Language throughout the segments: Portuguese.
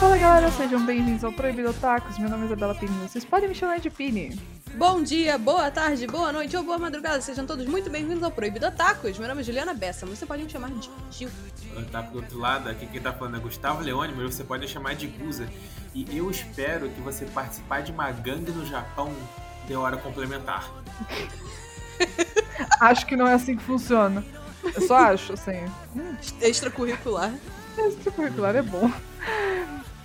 Fala galera, sejam bem-vindos ao Proibido Tacos. Meu nome é Isabela Pini. Vocês podem me chamar de Pini. Bom dia, boa tarde, boa noite ou boa madrugada. Sejam todos muito bem-vindos ao Proibido Tacos. Meu nome é Juliana Bessa, mas você pode me chamar de Gil. Tá pro outro lado, aqui quem tá falando é Gustavo Leone, mas você pode chamar de Guza. E eu espero que você participar de uma gangue no Japão de hora complementar. Acho que não é assim que funciona. Eu só acho, assim. Extracurricular. Extracurricular é bom.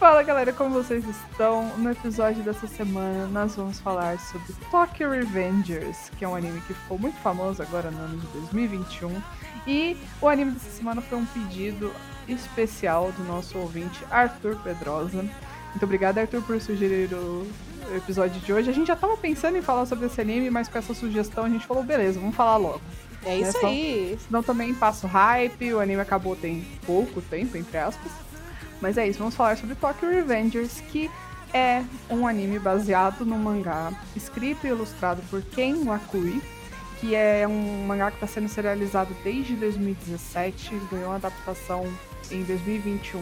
Fala galera, como vocês estão? No episódio dessa semana nós vamos falar sobre Tokyo Revengers, que é um anime que ficou muito famoso agora no ano de 2021. E o anime dessa semana foi um pedido especial do nosso ouvinte Arthur Pedrosa. Muito obrigada, Arthur, por sugerir o episódio de hoje. A gente já tava pensando em falar sobre esse anime, mas com essa sugestão a gente falou, beleza, vamos falar logo. É isso Né, aí. Senão também passa o hype, o anime acabou tem pouco tempo, entre aspas. Mas é isso, vamos falar sobre Tokyo Revengers, que é um anime baseado no mangá escrito e ilustrado por Ken Wakui, que é um mangá que está sendo serializado desde 2017, ganhou uma adaptação em 2021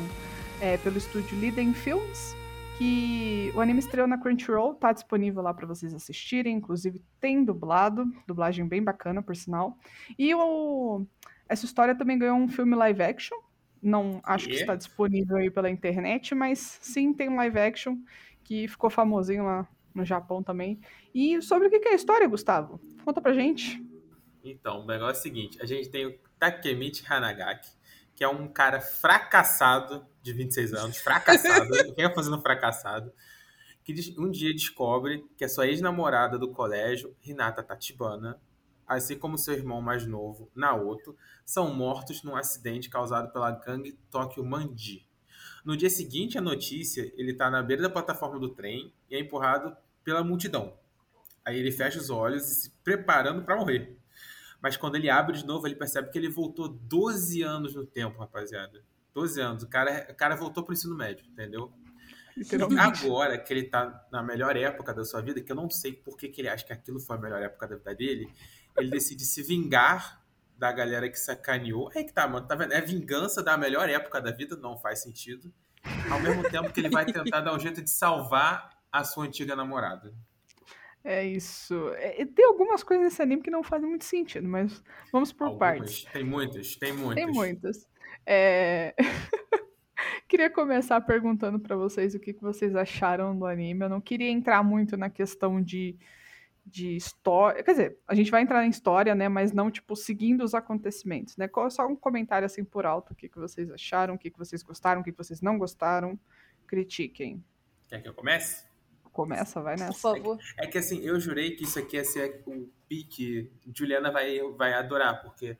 é, pelo estúdio Liden Films, que o anime estreou na Crunchyroll, tá disponível lá para vocês assistirem, inclusive tem dublado, dublagem bem bacana, por sinal. E o, essa história também ganhou um filme live action. Não acho que está disponível aí pela internet, mas sim tem um live action que ficou famosinho lá no Japão também. E sobre o que que é a história, Gustavo? Conta pra gente. Então, o negócio é o seguinte: a gente tem o Takemichi Hanagaki, que é um cara fracassado de 26 anos, fracassado, quem é fazendo fracassado, que um dia descobre que a sua ex-namorada do colégio, Hinata Tachibana, assim como seu irmão mais novo, Naoto, são mortos num acidente causado pela gangue Tokyo Manji. No dia seguinte à notícia, ele está na beira da plataforma do trem e é empurrado pela multidão. Aí ele fecha os olhos e se preparando para morrer. Mas quando ele abre de novo, ele percebe que ele voltou 12 anos no tempo, rapaziada. 12 anos. O cara, o cara voltou pro ensino médio, entendeu? Agora que ele tá na melhor época da sua vida, que eu não sei por que, que ele acha que aquilo foi a melhor época da vida dele, ele decide se vingar da galera que sacaneou. Aí que tá, mano, tá vendo? É vingança da melhor época da vida, não faz sentido. Ao mesmo tempo que ele vai tentar dar um jeito de salvar a sua antiga namorada. É isso. É, tem algumas coisas nesse anime que não fazem muito sentido, mas vamos por Algumas. partes. Tem muitas, tem muitas. Tem muitas. É, queria começar perguntando pra vocês o que que vocês acharam do anime. Eu não queria entrar muito na questão de, de história. Quer dizer, a gente vai entrar em história, né? Mas não, tipo, seguindo os acontecimentos, né? Só um comentário assim por alto. O que, que vocês acharam, o que, que vocês gostaram, o que, que vocês não gostaram. Critiquem. Quer que eu comece? Começa, vai Por nessa. favor. É que assim, eu jurei que isso aqui ia ser o pique. Juliana vai, vai adorar, porque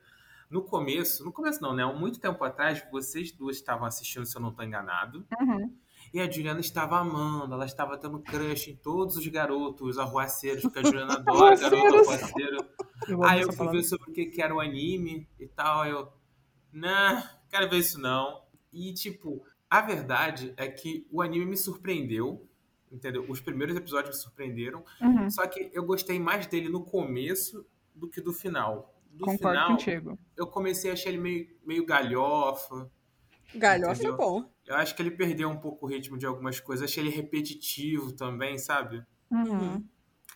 no começo, no começo não, né? Há muito tempo atrás, vocês duas estavam assistindo, se eu não estou enganado. Uhum. E a Juliana estava amando, ela estava tendo crush em todos os garotos arruaceiros, porque a Juliana adora garoto arruaceiro. Eu Aí eu fui ver sobre o que, que era o anime e tal. Eu, nah, quero ver isso não. E, tipo, a verdade é que o anime me surpreendeu, entendeu? Os primeiros episódios me surpreenderam. Uhum. Só que eu gostei mais dele no começo do que do final. Do Concordo final, contigo. eu comecei a achar ele meio, meio galhofa. Galhofa é Entendeu? bom. Eu acho que ele perdeu um pouco o ritmo de algumas coisas. Achei ele repetitivo também, sabe? Uhum.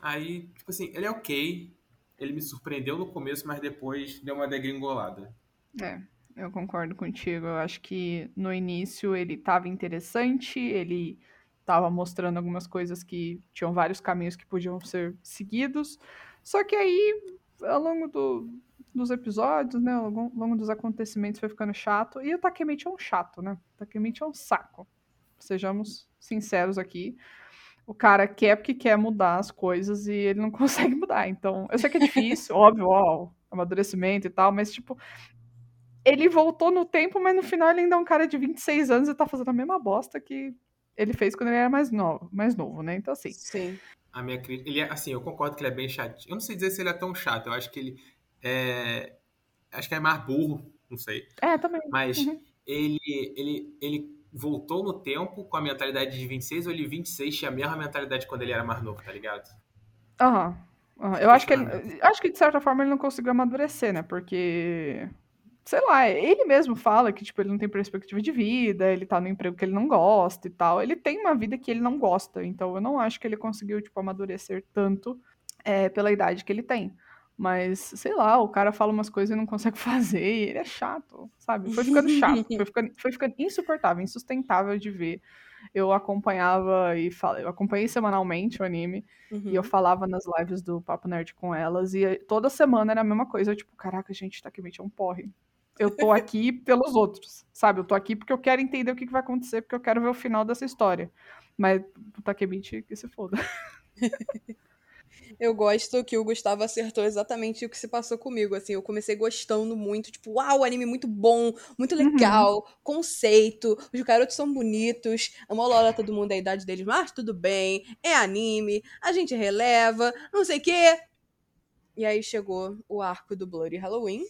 Aí, tipo assim, ele é ok. Ele me surpreendeu no começo, mas depois deu uma degringolada. É, eu concordo contigo. Eu acho que no início ele estava interessante, ele estava mostrando algumas coisas que tinham vários caminhos que podiam ser seguidos. Só que aí, ao longo do- dos episódios, né, ao longo, ao longo dos acontecimentos foi ficando chato. E o Takemichi é um chato, né? O Takemichi é um saco. Sejamos sinceros aqui. O cara quer porque quer mudar as coisas e ele não consegue mudar. Então, eu sei que é difícil, óbvio, ó, amadurecimento e tal, mas tipo, ele voltou no tempo, mas no final ele ainda é um cara de 26 anos e tá fazendo a mesma bosta que ele fez quando ele era mais novo, mais novo, né? Então, assim, Sim. A minha crítica. Ele é, assim, eu concordo que ele é bem chato. Eu não sei dizer se ele é tão chato. Eu acho que ele é. Acho que é mais burro, não sei. é, também. Mas Uhum. ele, ele, ele voltou no tempo com a mentalidade de 26 ou ele 26 tinha a mesma mentalidade quando ele era mais novo, tá ligado? Aham. aham. Eu acho que ele. Acho que de certa forma ele não conseguiu amadurecer, né? Porque. Sei lá, ele mesmo fala que, tipo, ele não tem perspectiva de vida, ele tá no emprego que ele não gosta e tal. Ele tem uma vida que ele não gosta, então eu não acho que ele conseguiu, tipo, amadurecer tanto é, pela idade que ele tem. Mas, sei lá, o cara fala umas coisas e não consegue fazer, e ele é chato, sabe? Foi ficando chato, foi ficando, foi ficando insuportável, insustentável de ver. Eu acompanhava e fal... eu acompanhei semanalmente o anime, Uhum. e eu falava nas lives do Papo Nerd com elas, e toda semana era a mesma coisa, eu, tipo, caraca, gente, Takemichi é um porre. Eu tô aqui pelos outros, sabe? Eu tô aqui porque eu quero entender o que, que vai acontecer, porque eu quero ver o final dessa história. Mas o Takemichi, que se foda. Eu gosto que o Gustavo acertou exatamente o que se passou comigo. Assim, eu comecei gostando muito, tipo, uau, anime muito bom, muito legal, conceito, os garotos são bonitos, a Molora, todo mundo é a idade deles, mas tudo bem, é anime, a gente releva, não sei o quê. E aí chegou o arco do Bloody Halloween,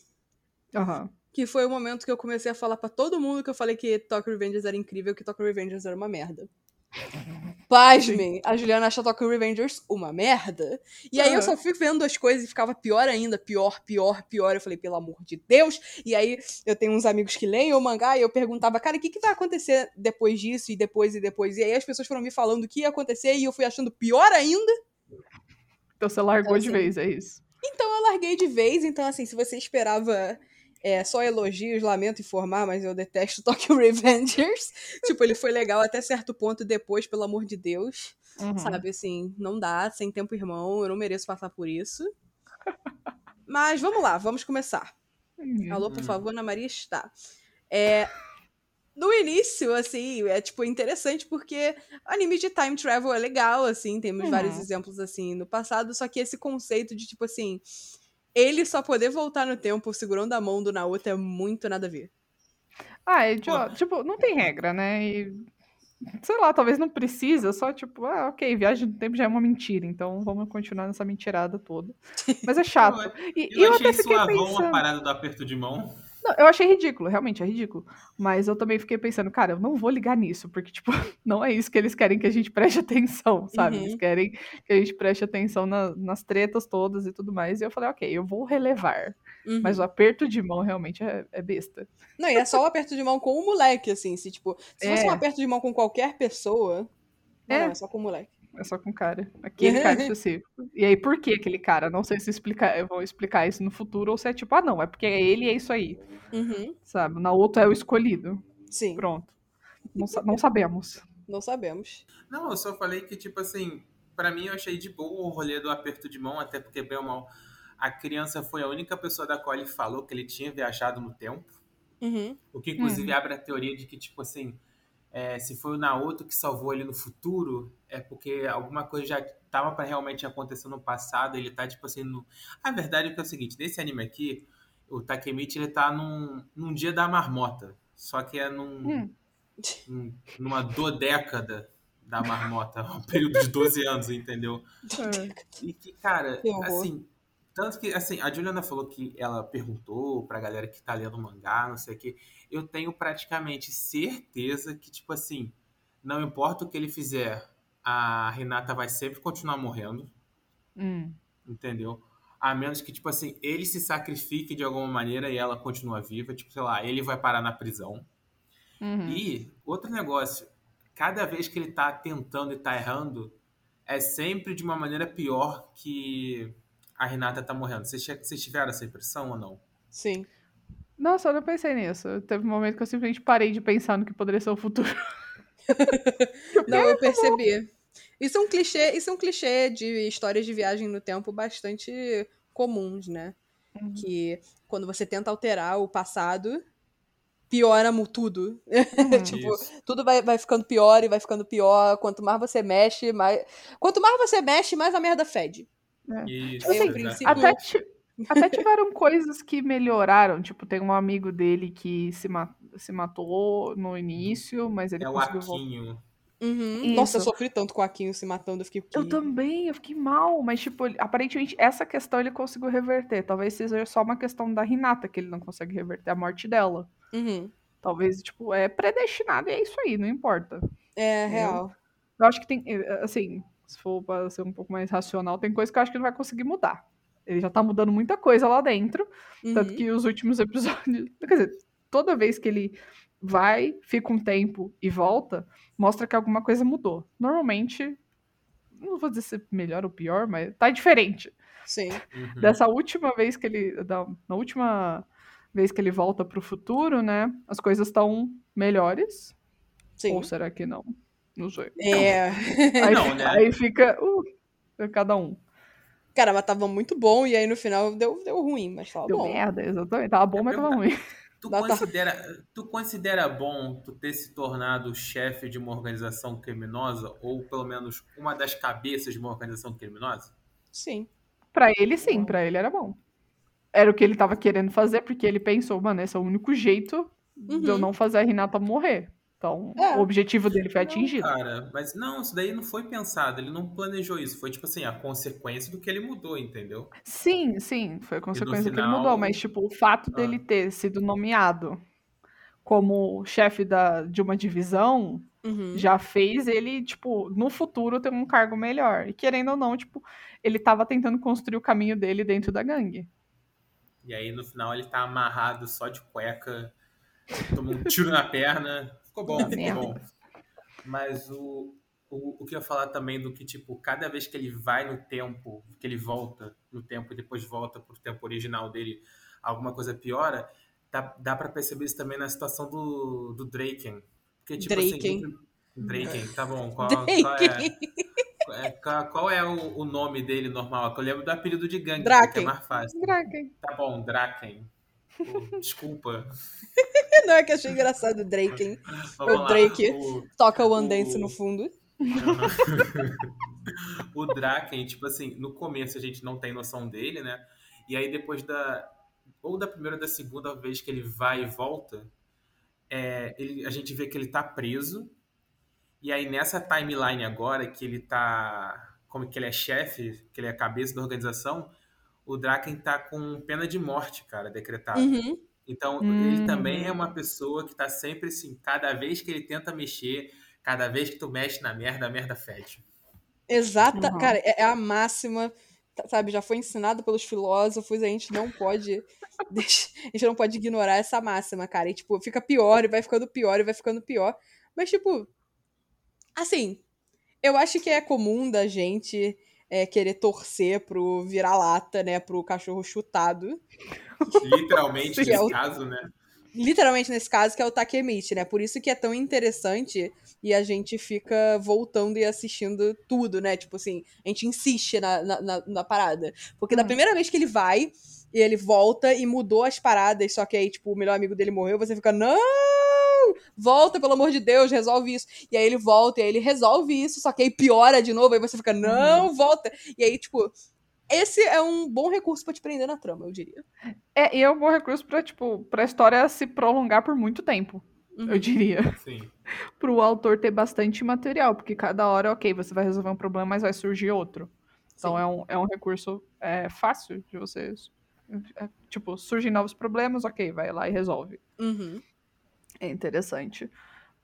Aham. Que foi o momento que eu comecei a falar pra todo mundo que eu falei que Tokyo Revengers era incrível, que Tokyo Revengers era uma merda. Pasmem, a Juliana acha Tokyo Revengers uma merda. E aí eu só fui vendo as coisas e ficava pior ainda, pior, pior, pior. Eu falei, pelo amor de Deus. E aí eu tenho uns amigos que leem o mangá e eu perguntava, cara, o que, que vai acontecer depois disso e depois e depois? E aí as pessoas foram me falando o que ia acontecer e eu fui achando pior ainda. Então você largou Então, de assim, vez, é isso. Então eu larguei de vez. Então, assim, se você esperava é, só elogios, lamento informar, mas eu detesto Tokyo Revengers. tipo, ele foi legal até certo ponto depois, pelo amor de Deus. Uhum. Sabe, assim, não dá, sem tempo irmão, eu não mereço passar por isso. Mas vamos lá, vamos começar. Uhum. Alô, por favor, Ana Maria está. É, no início, assim, é tipo interessante porque anime de time travel é legal, assim, temos Uhum. vários exemplos assim no passado, só que esse conceito de tipo assim, ele só poder voltar no tempo segurando a mão do Naoto é muito nada a ver. Ah, é idiota. Tipo, não tem regra, né? E, sei lá, talvez não precisa, só tipo, ah, ok, viagem no tempo já é uma mentira, então vamos continuar nessa mentirada toda. Mas é chato. E, e Eu, eu achei até fiquei suavão a pensando. parada do aperto de mão. Não, eu achei ridículo, realmente é ridículo. Mas eu também fiquei pensando, cara, eu não vou ligar nisso, porque, tipo, não é isso que eles querem que a gente preste atenção, sabe? Uhum. Eles querem que a gente preste atenção na- nas tretas todas e tudo mais. E eu falei, ok, eu vou relevar. Uhum. Mas o aperto de mão realmente é, é besta. Não, e é só o aperto de mão com o moleque, assim, se tipo, se fosse É. um aperto de mão com qualquer pessoa, não, É. não, é só com o moleque. É só com cara. Aquele cara específico. E aí, por que aquele cara? Não sei se explicar, eu vou explicar isso no futuro ou se é tipo, ah, não, é porque é ele e é isso aí. Uhum. Sabe? Na outra é o escolhido. Sim, Pronto. Não, não sabemos. não sabemos. Não, eu só falei que, tipo assim, pra mim eu achei de boa o rolê do aperto de mão, até porque, bem ou mal, a criança foi a única pessoa da qual ele falou que ele tinha viajado no tempo. Uhum. O que, inclusive, abre a teoria de que, tipo assim, é, se foi o Naoto que salvou ele no futuro, é porque alguma coisa já tava pra realmente acontecer no passado, ele tá, tipo assim, no... A verdade é que é o seguinte, nesse anime aqui, o Takemichi, ele tá num, num dia da marmota, só que é num, Hum. num- numa dodécada da marmota, um período de 12 anos, entendeu? E que, cara, assim, tanto que, assim, a Juliana falou que ela perguntou pra galera que tá lendo mangá, não sei o quê. Eu tenho praticamente certeza que, tipo assim, não importa o que ele fizer, a Renata vai sempre continuar morrendo, Hum. entendeu? A menos que, tipo assim, ele se sacrifique de alguma maneira e ela continua viva, tipo, sei lá, ele vai parar na prisão. Uhum. E outro negócio, cada vez que ele tá tentando e tá errando, é sempre de uma maneira pior que a Renata tá morrendo. Vocês, tiveram essa impressão ou não? Sim. Nossa, eu não pensei nisso. Teve um momento que eu simplesmente parei de pensar no que poderia ser o futuro. Não, eu percebi. Isso é um clichê, isso é um clichê de histórias de viagem no tempo bastante comuns, né? Uhum. Que quando você tenta alterar o passado, piora tudo. tipo, Isso. tudo vai, vai ficando pior e vai ficando pior. Quanto mais você mexe, mais. Quanto mais você mexe, mais a merda fede. Isso, Assim, exato. princípio- Até, até tiveram coisas que melhoraram. Tipo, tem um amigo dele que se, ma- se matou no início, mas ele É o conseguiu voltar. Aquinho. Uhum. Nossa, eu sofri tanto com o Aquinho se matando, eu fiquei. Eu também, eu fiquei mal, mas, tipo, aparentemente essa questão ele conseguiu reverter. Talvez seja só uma questão da Renata que ele não consegue reverter a morte dela. Uhum. Talvez, tipo, é predestinado e é isso aí, não importa. É, real. Eu acho que tem, eh, assim, Se for pra ser um pouco mais racional, tem coisa que eu acho que ele vai conseguir mudar. Ele já tá mudando muita coisa lá dentro. Tanto Uhum. que os últimos episódios. Quer dizer, toda vez que ele vai, fica um tempo e volta, mostra que alguma coisa mudou. Normalmente, não vou dizer se melhor ou pior, mas tá diferente. Sim. Uhum. Dessa última vez que ele. Da, na última vez que ele volta pro futuro, né? As coisas estão melhores. Sim. Ou será que não? Não sei. É. Aí, Não, né? aí fica. Uh, cada um. Cara, mas tava muito bom e aí no final deu, deu ruim, mas tava Deu bom. merda, exatamente. Tava bom, mas tava ruim. Tu Dá- tá- considera, tu considera bom tu ter se tornado chefe de uma organização criminosa ou pelo menos uma das cabeças de uma organização criminosa? Sim. Pra ele, sim, pra ele era bom. Era o que ele tava querendo fazer, porque ele pensou, mano, esse é o único jeito de eu Uhum. não fazer a Renata morrer. Então, É. o objetivo dele foi Não, atingido. cara, mas não, isso daí não foi pensado, ele não planejou isso, foi tipo assim, a consequência do que ele mudou, entendeu? Sim, sim, foi a consequência que ele mudou, mas, tipo, o fato Ah. dele ter sido nomeado como chefe da, de uma divisão Uhum. já fez ele, tipo, no futuro ter um cargo melhor. E querendo ou não, tipo, ele tava tentando construir o caminho dele dentro da gangue. E aí no final ele tá amarrado só de cueca, tomou um tiro na perna, ficou bom, ficou Merda. bom. Mas o, o, o que eu ia falar também do que, tipo, cada vez que ele vai no tempo, que ele volta no tempo e depois volta pro tempo original dele, alguma coisa piora, dá, dá pra perceber isso também na situação do, do Draken. Porque, tipo Draken. assim. Draken, tá bom. Qual, qual é, Draken. é, qual, qual é o, o nome dele normal? Que eu lembro do apelido de gangue, Draken. que é mais fácil. Draken. Tá bom, Draken. Pô, Desculpa. Não é que eu achei engraçado o Drake, hein? Vamos O lá. Drake. O, Toca o One O- Dance no fundo. o Draken, tipo assim, no começo a gente não tem noção dele, né? E aí depois da. Ou da primeira ou da segunda vez que ele vai e volta, é, ele, a gente vê que ele tá preso. E aí nessa timeline agora, que ele tá. Como que ele é chefe, que ele é a cabeça da organização, o Draken tá com pena de morte, cara, decretada. Uhum. Então, Hum. ele também é uma pessoa que tá sempre assim, cada vez que ele tenta mexer, cada vez que tu mexe na merda, a merda fede. Exata. Uhum. Cara, é é a máxima. tá- Sabe, já foi ensinado pelos filósofos, a gente não pode. deixa- a gente não pode ignorar essa máxima, cara. E, tipo, fica pior e vai ficando pior e vai ficando pior. Mas, tipo. Assim, eu acho que é comum da gente é, querer torcer pro vira-lata, né? Pro cachorro chutado. Literalmente, é nesse o- caso, né? literalmente nesse caso, que é o Takemichi, né? Por isso que é tão interessante e a gente fica voltando e assistindo tudo, né? Tipo assim, a gente insiste na, na, na- na parada. Porque da Hum. primeira vez que ele vai, e ele volta e mudou as paradas, só que aí, tipo, o melhor amigo dele morreu, você fica, não! Volta, pelo amor de Deus, resolve isso. E aí ele volta, e aí ele resolve isso, só que aí piora de novo, aí você fica, não, volta! E aí, tipo, esse é um bom recurso pra te prender na trama, eu diria. É, e é um bom recurso pra, tipo, pra história se prolongar por muito tempo, Uhum. eu diria. Sim. Pro autor ter bastante material, porque cada hora, ok, você vai resolver um problema, mas vai surgir outro. Então Sim. é um, é um recurso é, fácil de vocês. é, tipo, surgem novos problemas, ok, vai lá e resolve. Uhum. É interessante.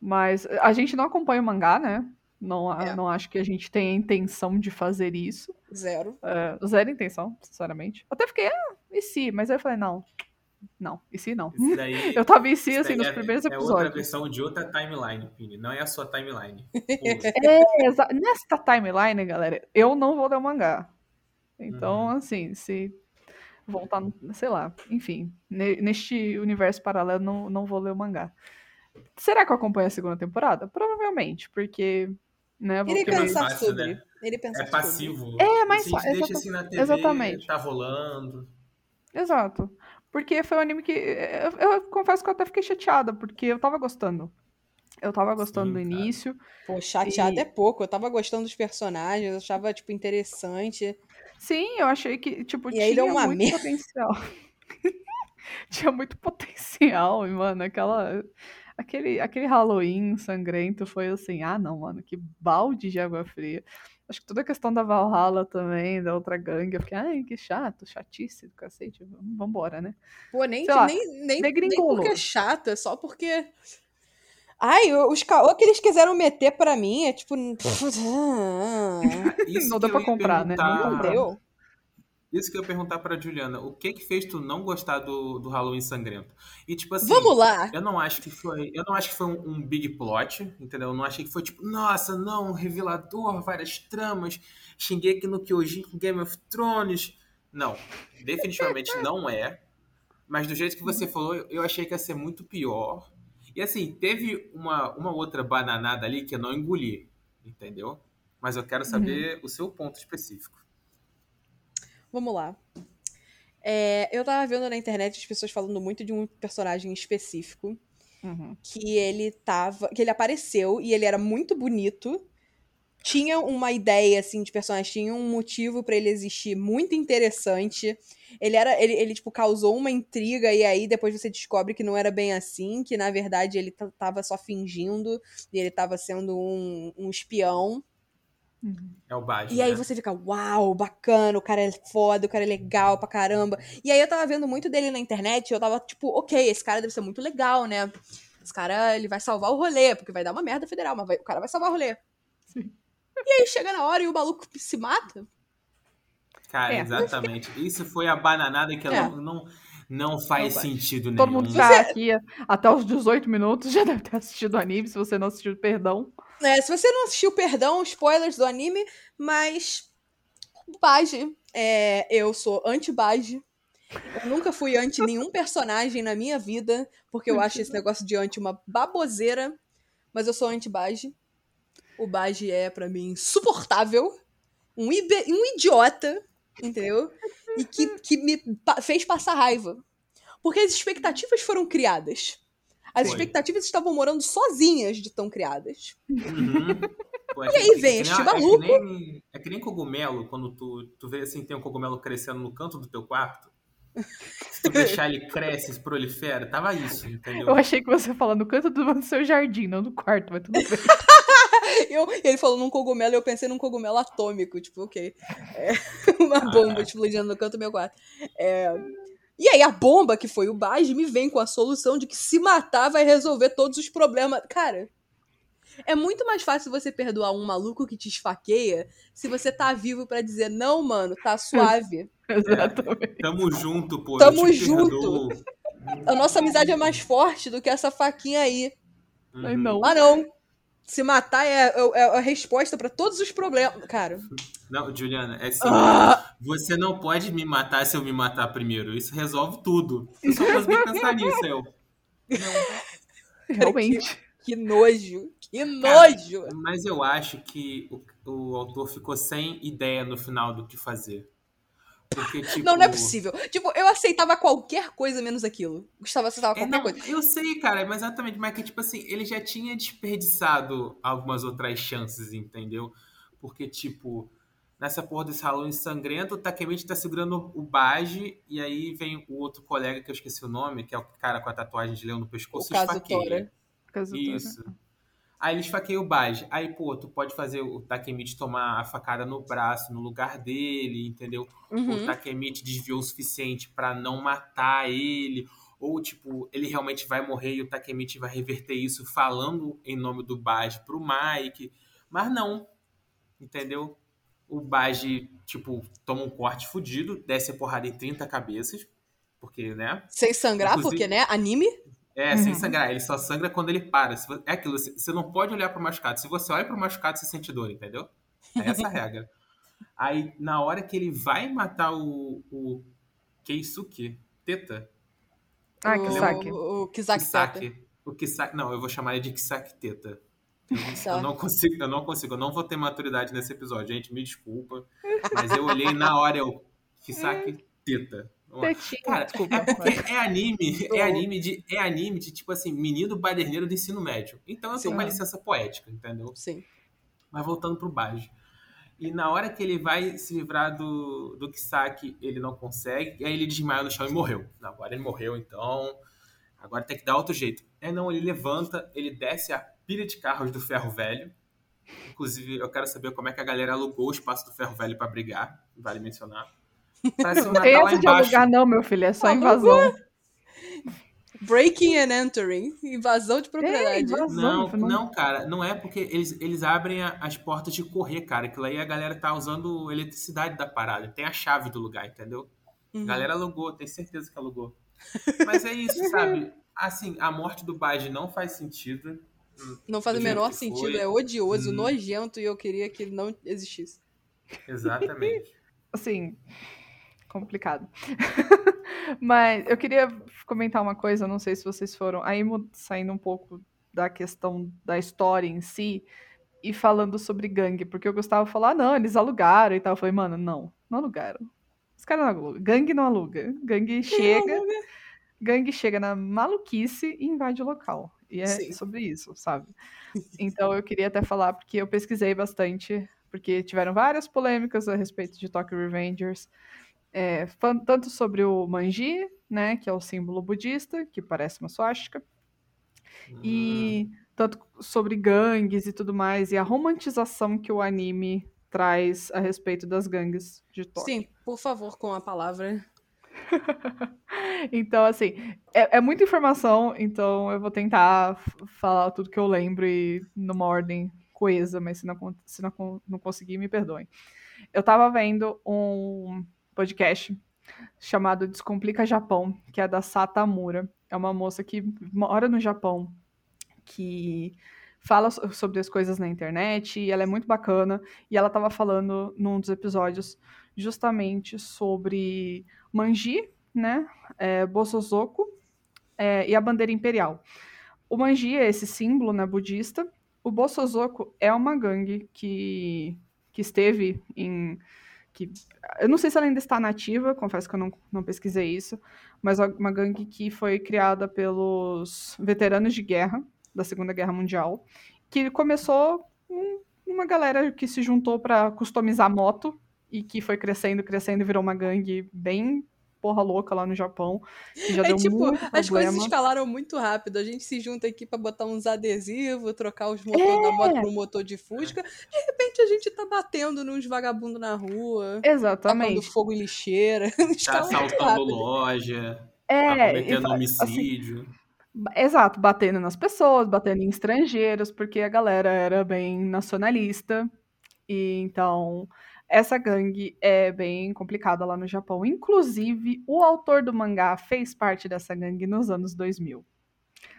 Mas a gente não acompanha o mangá, né? Não, É. não acho que a gente tenha intenção de fazer isso. Zero. É, zero intenção, sinceramente. Até fiquei, ah, e se? Mas aí eu falei, não. Não, e se não? Daí, Eu tava em si, assim, nos é, primeiros é outra episódios. versão de outra timeline, Pini. Não é a sua timeline. É, exa- nesta timeline, galera, eu não vou ler o mangá. Então, Uhum. assim, se voltar, sei lá, enfim, ne- neste universo paralelo, não, não vou ler o mangá. Será que eu acompanho a segunda temporada? Provavelmente, porque, né, vou Ele é mais pensar fácil, sobre. né? Ele pensar É sobre. passivo. É, mas Se a gente fa- deixa assim na TV, exatamente. tá rolando. Exato. Porque foi um anime que. Eu, eu confesso que eu até fiquei chateada, porque eu tava gostando. Eu tava gostando Sim, do cara. início. Pô, chateado E- é pouco. Eu tava gostando dos personagens, eu achava, tipo, interessante. Sim, eu achei que, tipo, E aí deu tinha uma muito merda. potencial. tinha muito potencial, mano, aquela. Aquele, aquele Halloween sangrento foi assim, ah não, mano, que balde de água fria. Acho que toda a questão da Valhalla também, da outra gangue, eu fiquei, ai, que chato, chatice do cacete, vamos- vambora, né? Pô, nem, Sei lá, nem, nem, nem porque é chato, é só porque. Ai, os caô que eles quiseram meter pra mim é tipo. Isso Não dá que pra comprar, né? Não deu. Isso que eu ia perguntar pra Juliana. O que que fez tu não gostar do, do Halloween sangrento? E tipo assim. Vamos lá. Eu não acho que foi. Eu não acho que foi um, um big plot, entendeu? Eu não achei que foi tipo, nossa, não, revelador, várias tramas, Shingeki no Kyojin com Game of Thrones. Não, definitivamente não é. Mas do jeito que você falou, eu- achei que ia ser muito pior. E assim, teve uma, uma outra bananada ali que eu não engoli, entendeu? Mas eu quero saber o seu ponto específico. Vamos lá. É, eu tava vendo na internet as pessoas falando muito de um personagem específico. Uhum. que ele tava. que ele apareceu e ele era muito bonito. Tinha uma ideia, assim, de personagem, tinha um motivo pra ele existir muito interessante. Ele era. Ele, ele, tipo, causou uma intriga, e aí depois você descobre que não era bem assim, que na verdade ele tava só fingindo, e ele tava sendo um, um espião. É o Baji, E aí né? você fica, uau, bacana, o cara é foda, o cara é legal pra caramba. E aí eu tava vendo muito dele na internet e eu tava tipo, ok, esse cara deve ser muito legal, né? Esse cara, ele vai salvar o rolê, porque vai dar uma merda federal, mas vai- o cara vai salvar o rolê. Sim. E aí chega na hora e o maluco se mata? Cara, É. exatamente. Isso foi a bananada que É. não, não, não faz Não sentido Todo nenhum. mundo que tá aqui até os 18 minutos já deve ter assistido o anime. Se você não assistiu, perdão. É, se você não assistiu, perdão, spoilers do anime, mas. Baji. É, eu sou anti-Baji. Eu nunca fui anti nenhum personagem na minha vida, porque eu acho esse negócio de anti uma baboseira. Mas eu sou anti-Baji. O Baji é, pra mim, insuportável. Um, um idiota, entendeu? E que, que me pa- fez passar raiva. Porque as expectativas foram criadas. As Foi. expectativas estavam morando sozinhas de tão criadas. Uhum. Pô, é E que- aí é vem este é que maluco. nem- É que nem cogumelo, quando tu, tu vê assim, tem um cogumelo crescendo no canto do teu quarto. Se tu deixar ele cresce, se prolifera, tava isso, entendeu? Eu achei que você falando no canto do seu jardim, não no quarto, mas tudo bem. Eu, ele falou num cogumelo e eu pensei num cogumelo atômico, tipo, ok. É, uma bomba explodindo no canto do meu quarto. É, e aí a bomba, que foi o Baj, me vem com a solução de que se matar vai resolver todos os problemas. Cara, é muito mais fácil você perdoar um maluco que te esfaqueia se você tá vivo pra dizer, não, mano, tá suave. Exatamente. Tamo junto, pô. Tamo junto. A nossa amizade é mais forte do que essa faquinha aí. Ai, Uhum. não. Ah, não. Se matar é, é- é a resposta pra todos os problemas. Cara. Não, Juliana, é assim. Ah! Você não pode me matar se eu me matar primeiro. Isso resolve tudo. Eu só consegui pensar nisso, eu. Realmente. Que nojo. Que nojo. Mas eu acho que o, o autor ficou sem ideia no final do que fazer. Porque, tipo. Não, não é possível. Tipo, eu aceitava qualquer coisa menos aquilo. Gustavo aceitava É, qualquer não, coisa. eu sei, cara, mas exatamente, mas que tipo assim, ele já tinha desperdiçado algumas outras chances, entendeu? Porque, tipo, nessa porra desse Halloween sangrento, o Takemichi tá segurando o Baji, e aí vem o outro colega que eu esqueci o nome, que é o cara com a tatuagem de leão no O pescoço, e caso esfaqueia. Isso. Aí ele esfaqueia o Baji. Aí, pô, tu pode fazer o Takemichi tomar a facada no braço, no lugar dele, entendeu? o Uhum. Takemichi desviou o suficiente pra não matar ele, ou tipo, ele realmente vai morrer e o Takemichi vai reverter isso falando em nome do Baji pro Mike. Mas não, entendeu? O Baji, tipo, toma um corte fudido, desce a porrada em 30 cabeças, porque, né? Sem sangrar, Inclusive- porque, né? Anime. É, sem Uhum. sangrar, ele só sangra quando ele para. É aquilo, você não pode olhar pro machucado. Se você olha pro machucado, você sente dor, entendeu? É essa a regra. Aí, na hora que ele vai matar o, o Keisuke, Teta, Ah, o, Kisaki. O, o Kisaki. Teta. Kisaki, o Kisaki, não, eu vou chamar ele de Kisaki Teta. Eu, eu não consigo, eu não consigo, eu não vou ter maturidade nesse episódio, gente, me desculpa, mas eu olhei na hora, eu, Kisaki Teta. Cara, desculpa. é porque é anime, é anime de, é anime de tipo assim, menino baderneiro do ensino médio. Então eu Sim. tenho uma licença poética, entendeu? Sim. Mas voltando pro Baji. E na hora que ele vai se livrar do, do Kisaki, ele não consegue. E aí ele desmaia no chão e morreu. Agora ele morreu, então. Agora tem que dar outro jeito. É não, ele levanta, ele desce a pilha de carros do ferro velho. Inclusive, eu quero saber como é que a galera alugou o espaço do ferro velho pra brigar. Vale mencionar. Não matar tem lá essa de embaixo. alugar, não, meu filho. É só invasão. Breaking and entering. Invasão de propriedade. invasão. Não, não, cara, não é porque eles, eles abrem a- as portas de correr, cara. Aquilo aí a galera tá usando eletricidade da parada. Tem a chave do lugar, entendeu? Uhum. A galera alugou, tenho certeza que alugou. Mas é isso, sabe? Assim, a morte do Baj não faz sentido. Não faz o menor sentido, é odioso, Hum. nojento e eu queria que ele não existisse. Exatamente. assim, complicado. Mas eu queria comentar uma coisa, não sei se vocês foram, aí saindo um pouco da questão da história em si e falando sobre gangue, porque o Gustavo falou, ah, não, eles alugaram e tal. Eu falei, mano, não, não alugaram. Os caras não alugam. Gangue não aluga. Gangue chega, gangue chega na maluquice e invade o local. E é Sim. sobre isso, sabe? Então eu queria até falar, porque eu pesquisei bastante, porque tiveram várias polêmicas a respeito de Tokyo Revengers. É, tanto sobre o manji, né, que é o símbolo budista, que parece uma swastika, e tanto sobre gangues e tudo mais, e a romantização que o anime traz a respeito das gangues de Tóquio. Sim, por favor, com a palavra. Então, assim, é, é muita informação, então eu vou tentar falar tudo que eu lembro e numa ordem coesa, mas se não, se não, não conseguir, me perdoem. Eu tava vendo um podcast chamado Descomplica Japão, que é da Satamura. É uma moça que mora no Japão, que fala so- sobre as coisas na internet, e ela é muito bacana, e ela tava falando num dos episódios justamente sobre Manji, né, é, Bosozoku é, e a bandeira imperial. O Manji é esse símbolo né, budista. O Bosozoku é uma gangue que, que esteve em. Que, eu não sei se ela ainda está nativa, confesso que eu não, não pesquisei isso, mas uma gangue que foi criada pelos veteranos de guerra da Segunda Guerra Mundial, que começou um- uma galera que se juntou para customizar moto e que foi crescendo, crescendo virou uma gangue bem porra louca lá no Japão. Que já É deu tipo, muito as coisas problema. escalaram muito rápido. A gente se junta aqui pra botar uns adesivos, trocar os motores da moto pro motor de Fusca. De repente a gente tá batendo nos vagabundos na rua, tacando Exatamente. fogo em lixeira. Tá muito assaltando loja, tá É, cometendo exa- homicídio. Ba- Exato, batendo nas pessoas, batendo em estrangeiros, porque a galera era bem nacionalista. E então, essa gangue é bem complicada lá no Japão. Inclusive, o autor do mangá fez parte dessa gangue nos anos 2000.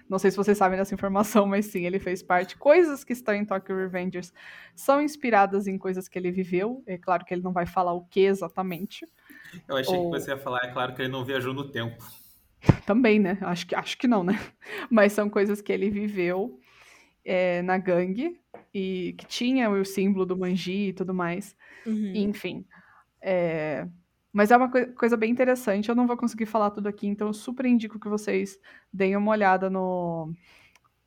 Não sei se vocês sabem dessa informação, mas sim, ele fez parte. Coisas que estão em Tokyo Revengers são inspiradas em coisas que ele viveu. É claro que ele não vai falar o que exatamente. Eu achei Ou- que você ia falar, é claro que ele não viajou no tempo. Também, né? Acho que, acho que não, né? Mas são coisas que ele viveu é, na gangue e que tinha o símbolo do manji e tudo mais. Uhum. Enfim. é, Mas é uma coi- coisa bem interessante. Eu não vou conseguir falar tudo aqui, então eu super indico que vocês deem uma olhada no,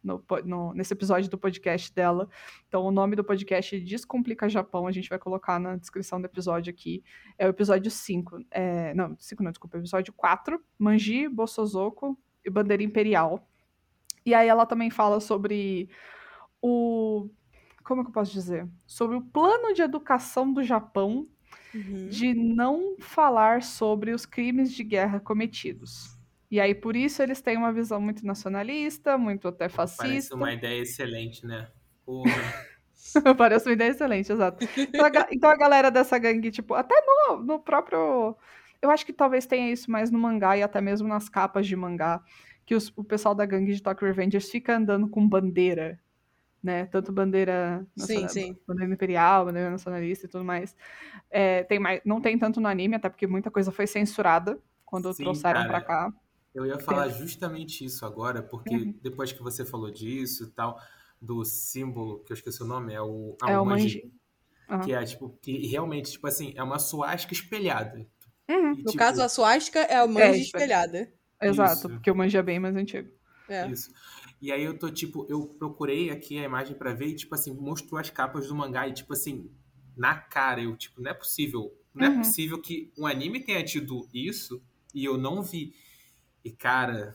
no no- nesse episódio do podcast dela. Então, o nome do podcast é Descomplica Japão. A gente vai colocar na descrição do episódio aqui. É o episódio 5. É... Não, 5 não, desculpa. Episódio 4. Manji, Bosozoku e Bandeira Imperial. E aí ela também fala sobre o... Como é que eu posso dizer? Sobre o plano de educação do Japão Uhum. de não falar sobre os crimes de guerra cometidos. E aí, por isso, eles têm uma visão muito nacionalista, muito até Parece fascista. uma ideia excelente, né? Parece uma ideia excelente, exato. Então a, então a galera dessa gangue, tipo, até no, no próprio. Eu acho que talvez tenha isso mais no mangá e até mesmo nas capas de mangá, que os- o pessoal da gangue de Tokyo Revengers fica andando com bandeira, né? Tanto bandeira, Sim, nacional- sim. bandeira imperial, bandeira nacionalista e tudo mais. É, tem mais. Não tem tanto no anime, até porque muita coisa foi censurada quando Sim, trouxeram cara. pra cá. Eu ia falar justamente isso agora, porque Uhum. depois que você falou disso e tal, do símbolo, que eu esqueci o nome, é o, ah, é o manji, manji. Aham. Que é, tipo, que realmente, tipo assim, é uma suástica espelhada. Uhum, E, No tipo, caso, a suástica é a manja É, espelhada. Exato, Isso. porque o manji é bem mais antigo. É. Isso. E aí eu tô, tipo, eu procurei aqui a imagem pra ver e, tipo assim, mostrou as capas do mangá e, tipo assim, na cara, eu, tipo, não é possível. Não Uhum. é possível que um anime tenha tido isso e eu não vi. E, cara,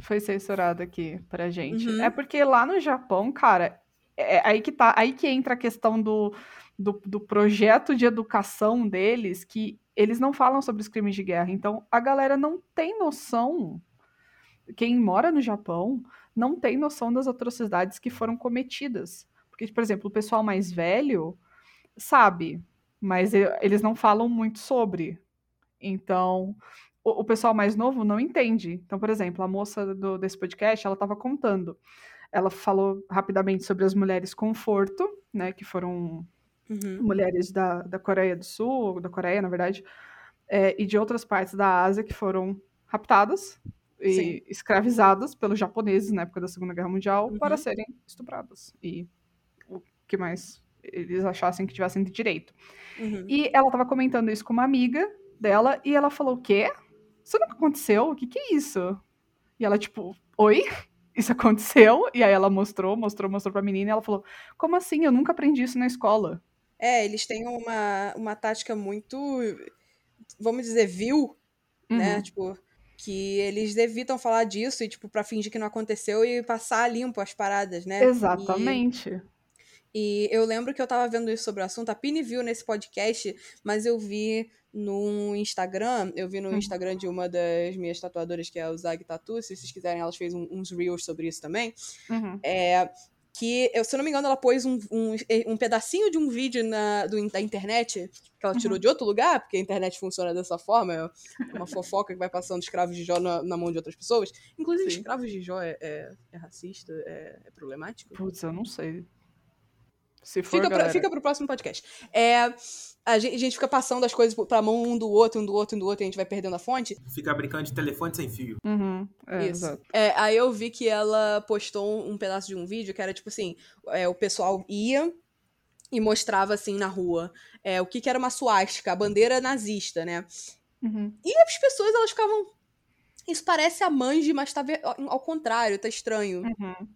Foi censurado aqui pra gente. Uhum. É porque lá no Japão, cara, é aí que tá, aí que entra a questão do, do, do projeto de educação deles, que eles não falam sobre os crimes de guerra. Então, a galera não tem noção quem mora no Japão não tem noção das atrocidades que foram cometidas. Porque, por exemplo, o pessoal mais velho sabe, mas eles não falam muito sobre. Então, o, o pessoal mais novo não entende. Então, por exemplo, a moça do- desse podcast, ela estava contando. Ela falou rapidamente sobre as mulheres conforto, né, que foram Uhum. mulheres da, da Coreia do Sul, da Coreia, na verdade, é, e de outras partes da Ásia que foram raptadas e Sim. escravizadas pelos japoneses na época da Segunda Guerra Mundial Uhum. para serem estupradas. E o que mais eles achassem que tivessem de direito. Uhum. E ela estava comentando isso com uma amiga dela e ela falou: O quê? Isso nunca aconteceu? O que, que é isso? E ela, tipo, oi? Isso aconteceu? E aí ela mostrou, mostrou, mostrou pra menina e ela falou: Como assim? Eu nunca aprendi isso na escola. É, eles têm uma, uma tática muito, vamos dizer, vil, né? Uhum. Tipo, que eles evitam falar disso e, tipo, pra fingir que não aconteceu e passar limpo as paradas, né? Exatamente. E eu lembro que eu tava vendo isso sobre o assunto, a Pini viu nesse podcast, mas eu vi no Instagram, eu vi no Uhum. Instagram de uma das minhas tatuadoras, que é a Zag Tattoo, se vocês quiserem, ela fez um- uns reels sobre isso também, Uhum. é que, eu, se eu não me engano, ela pôs um, um, um pedacinho de um vídeo na, do, da internet, que ela tirou Uhum. de outro lugar, porque a internet funciona dessa forma, é uma fofoca que vai passando escravos de Jó na, na mão de outras pessoas. Inclusive, Sim. escravos de Jó é, é, é racista, é, é problemático. Putz, eu não sei. Se for, Fica, pra, galera. fica pro próximo podcast. É, a, gente, a gente fica passando as coisas pra mão um do outro, um do outro, um do outro, e a gente vai perdendo a fonte. Fica brincando de telefone sem fio. Uhum, é, Isso. exato. É, aí eu vi que ela postou um pedaço de um vídeo que era tipo assim: é, o pessoal ia e mostrava assim na rua é, o que, que era uma suástica, a bandeira nazista, né? Uhum. E as pessoas elas ficavam. Isso parece a manji, mas tá ao contrário, tá estranho. Uhum.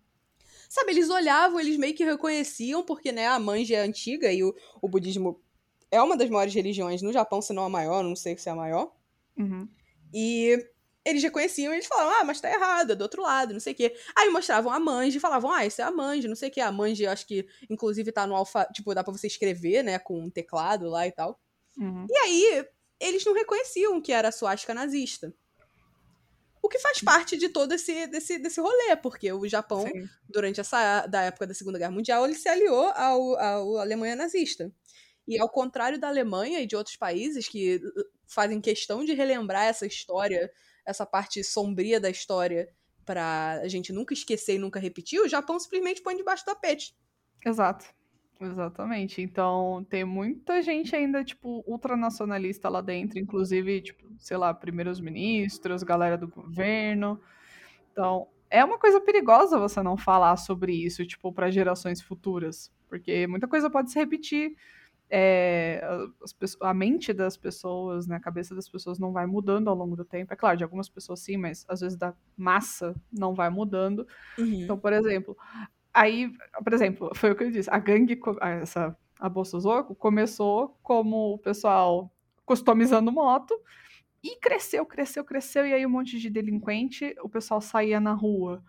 Sabe, eles olhavam, eles meio que reconheciam, porque, né, a Manji é antiga e o, o budismo é uma das maiores religiões no Japão, se não a maior, não sei se é a maior. Uhum. E eles reconheciam e eles falavam, ah, mas tá errado, é do outro lado, não sei o quê. Aí mostravam a Manji e falavam, ah, isso é a Manji, não sei o quê. A Manji, eu acho que, inclusive, tá no alfa, tipo, dá pra você escrever, né, com um teclado lá e tal. Uhum. E aí, eles não reconheciam que era a suástica nazista. O que faz parte de todo esse, desse, desse rolê, porque o Japão Sim. durante essa da época da Segunda Guerra Mundial, ele se aliou ao, ao Alemanha nazista. E ao contrário da Alemanha e de outros países que uh, fazem questão de relembrar essa história, essa parte sombria da história, pra a gente nunca esquecer e nunca repetir, o Japão simplesmente põe debaixo do tapete. Exato. Exatamente. Então, tem muita gente ainda, tipo, ultranacionalista lá dentro, inclusive, tipo, sei lá, primeiros ministros, galera do governo. Então, é uma coisa perigosa você não falar sobre isso, tipo, para gerações futuras, porque muita coisa pode se repetir. É, a mente das pessoas, né, a cabeça das pessoas não vai mudando ao longo do tempo. É claro, de algumas pessoas sim, mas às vezes da massa não vai mudando. Então, por exemplo, aí, por exemplo, foi o que eu disse, a gangue, essa, a Bolsonaro começou como o pessoal customizando moto e cresceu, cresceu, cresceu, e aí um monte de delinquente, o pessoal saía na rua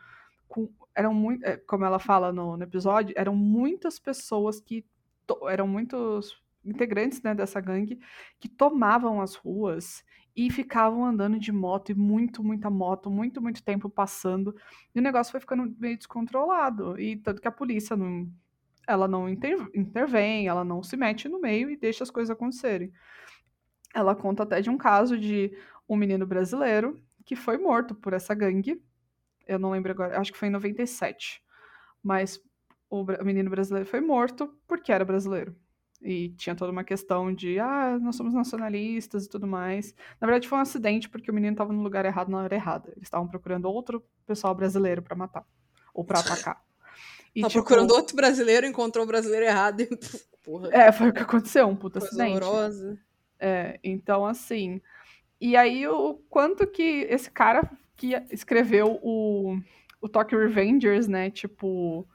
com, eram muito, é, como ela fala no, no episódio, eram muitas pessoas que, eram muitos integrantes, né, dessa gangue, que tomavam as ruas e ficavam andando de moto, e muito, muita moto, muito, muito tempo passando, e o negócio foi ficando meio descontrolado, e tanto que a polícia não, ela não inter- intervém, ela não se mete no meio e deixa as coisas acontecerem. Ela conta até de um caso de um menino brasileiro que foi morto por essa gangue, eu não lembro agora, acho que foi em 97, mas o menino brasileiro foi morto porque era brasileiro. E tinha toda uma questão de, ah, nós somos nacionalistas e tudo mais. Na verdade, foi um acidente porque o menino estava no lugar errado na hora errada. Eles estavam procurando outro pessoal brasileiro para matar ou para atacar. E, tá tipo, procurando outro brasileiro, encontrou o brasileiro errado e. Porra, É, foi o que aconteceu, um puta acidente. horrorosa. É, então, assim. E aí, o quanto que esse cara que escreveu o, o Tokyo Revengers, né? Tipo.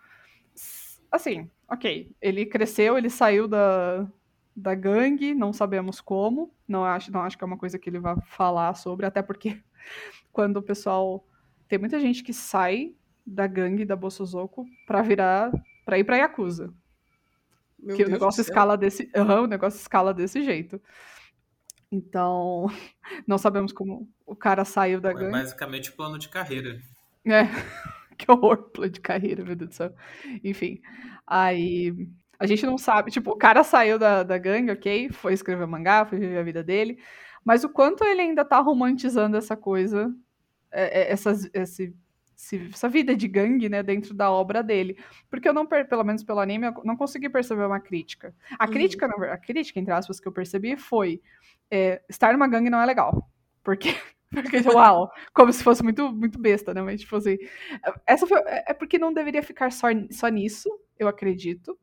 Assim, ok. Ele cresceu, ele saiu da, da gangue, não sabemos como. Não acho, não acho que é uma coisa que ele vai falar sobre, até porque quando o pessoal. Tem muita gente que sai da gangue da Bossozoko pra virar. pra ir pra Yakuza Meu que o Deus negócio do céu. escala desse, Aham, o negócio escala desse jeito. Então, não sabemos como o cara saiu da É gangue. basicamente o plano de carreira. É, que horror, plano de carreira, meu Deus do céu. Enfim, aí a gente não sabe, tipo, o cara saiu da, da gangue, ok? Foi escrever mangá, foi viver a vida dele, mas o quanto ele ainda tá romantizando essa coisa, é, é, essas, esse, esse- essa vida de gangue, né, dentro da obra dele. Porque eu não, pelo menos pelo anime, eu não consegui perceber uma crítica. A Uhum. crítica, a crítica, entre aspas, que eu percebi foi é, estar numa gangue não é legal. Porque, porque uau, como se fosse muito, muito besta, né? Mas, tipo assim, essa foi, é é porque não deveria ficar só, só nisso, eu acredito.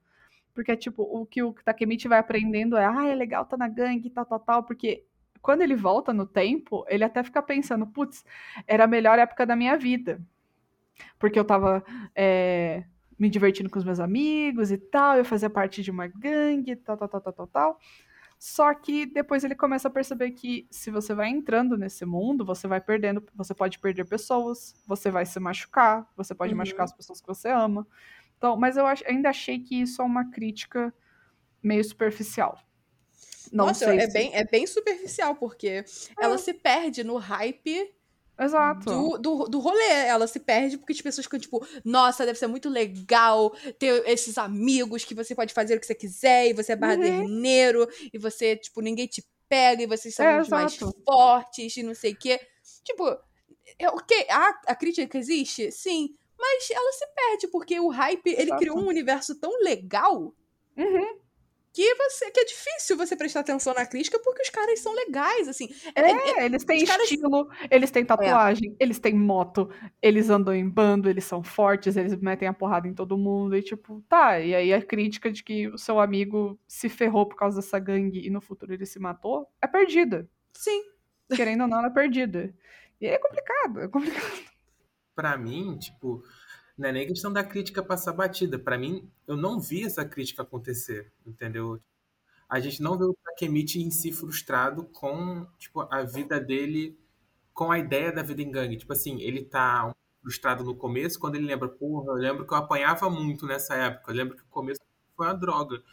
Porque, tipo, o que o Takemichi vai aprendendo é, ah, é legal tá na gangue, tal, tal, tal, porque quando ele volta no tempo, ele até fica pensando, putz, era a melhor época da minha vida. Porque eu tava é, me divertindo com os meus amigos e tal, eu fazia parte de uma gangue, tal, tal, tal, tal, tal, tal. Só que depois ele começa a perceber que se você vai entrando nesse mundo, você vai perdendo, você pode perder pessoas, você vai se machucar, você pode Uhum. machucar as pessoas que você ama. Então, mas eu ach- ainda achei que isso é uma crítica meio superficial. Não Nossa, sei é, se- bem, é bem superficial, porque ela se perde no hype Exato. do, do, do rolê. Ela se perde porque as pessoas ficam tipo, nossa, deve ser muito legal ter esses amigos que você pode fazer o que você quiser, e você é Uhum. barraderneiro, e você, tipo, ninguém te pega, e vocês são É, os mais fortes, e não sei o quê. Tipo, é, ok, a, a crítica existe? Sim. Mas ela se perde, porque o hype, ele Exato. criou um universo tão legal Uhum. Que, você, que é difícil você prestar atenção na crítica porque os caras são legais, assim. É, eles têm os caras- estilo, eles têm tatuagem, eles têm moto, eles andam em bando, eles são fortes, eles metem a porrada em todo mundo. E tipo, tá, e aí a crítica de que o seu amigo se ferrou por causa dessa gangue e no futuro ele se matou é perdida. Sim. Querendo ou não, ela é perdida. E é complicado, é complicado. Pra mim, tipo, não é nem questão da crítica passar batida. Pra mim, eu não vi essa crítica acontecer, entendeu? A gente não vê o Takemichi em si frustrado com, tipo, a vida dele, com a ideia da vida em gangue. Tipo assim, ele tá um frustrado no começo, quando ele lembra, porra, eu lembro que eu apanhava muito nessa época, eu lembro que o começo foi uma droga.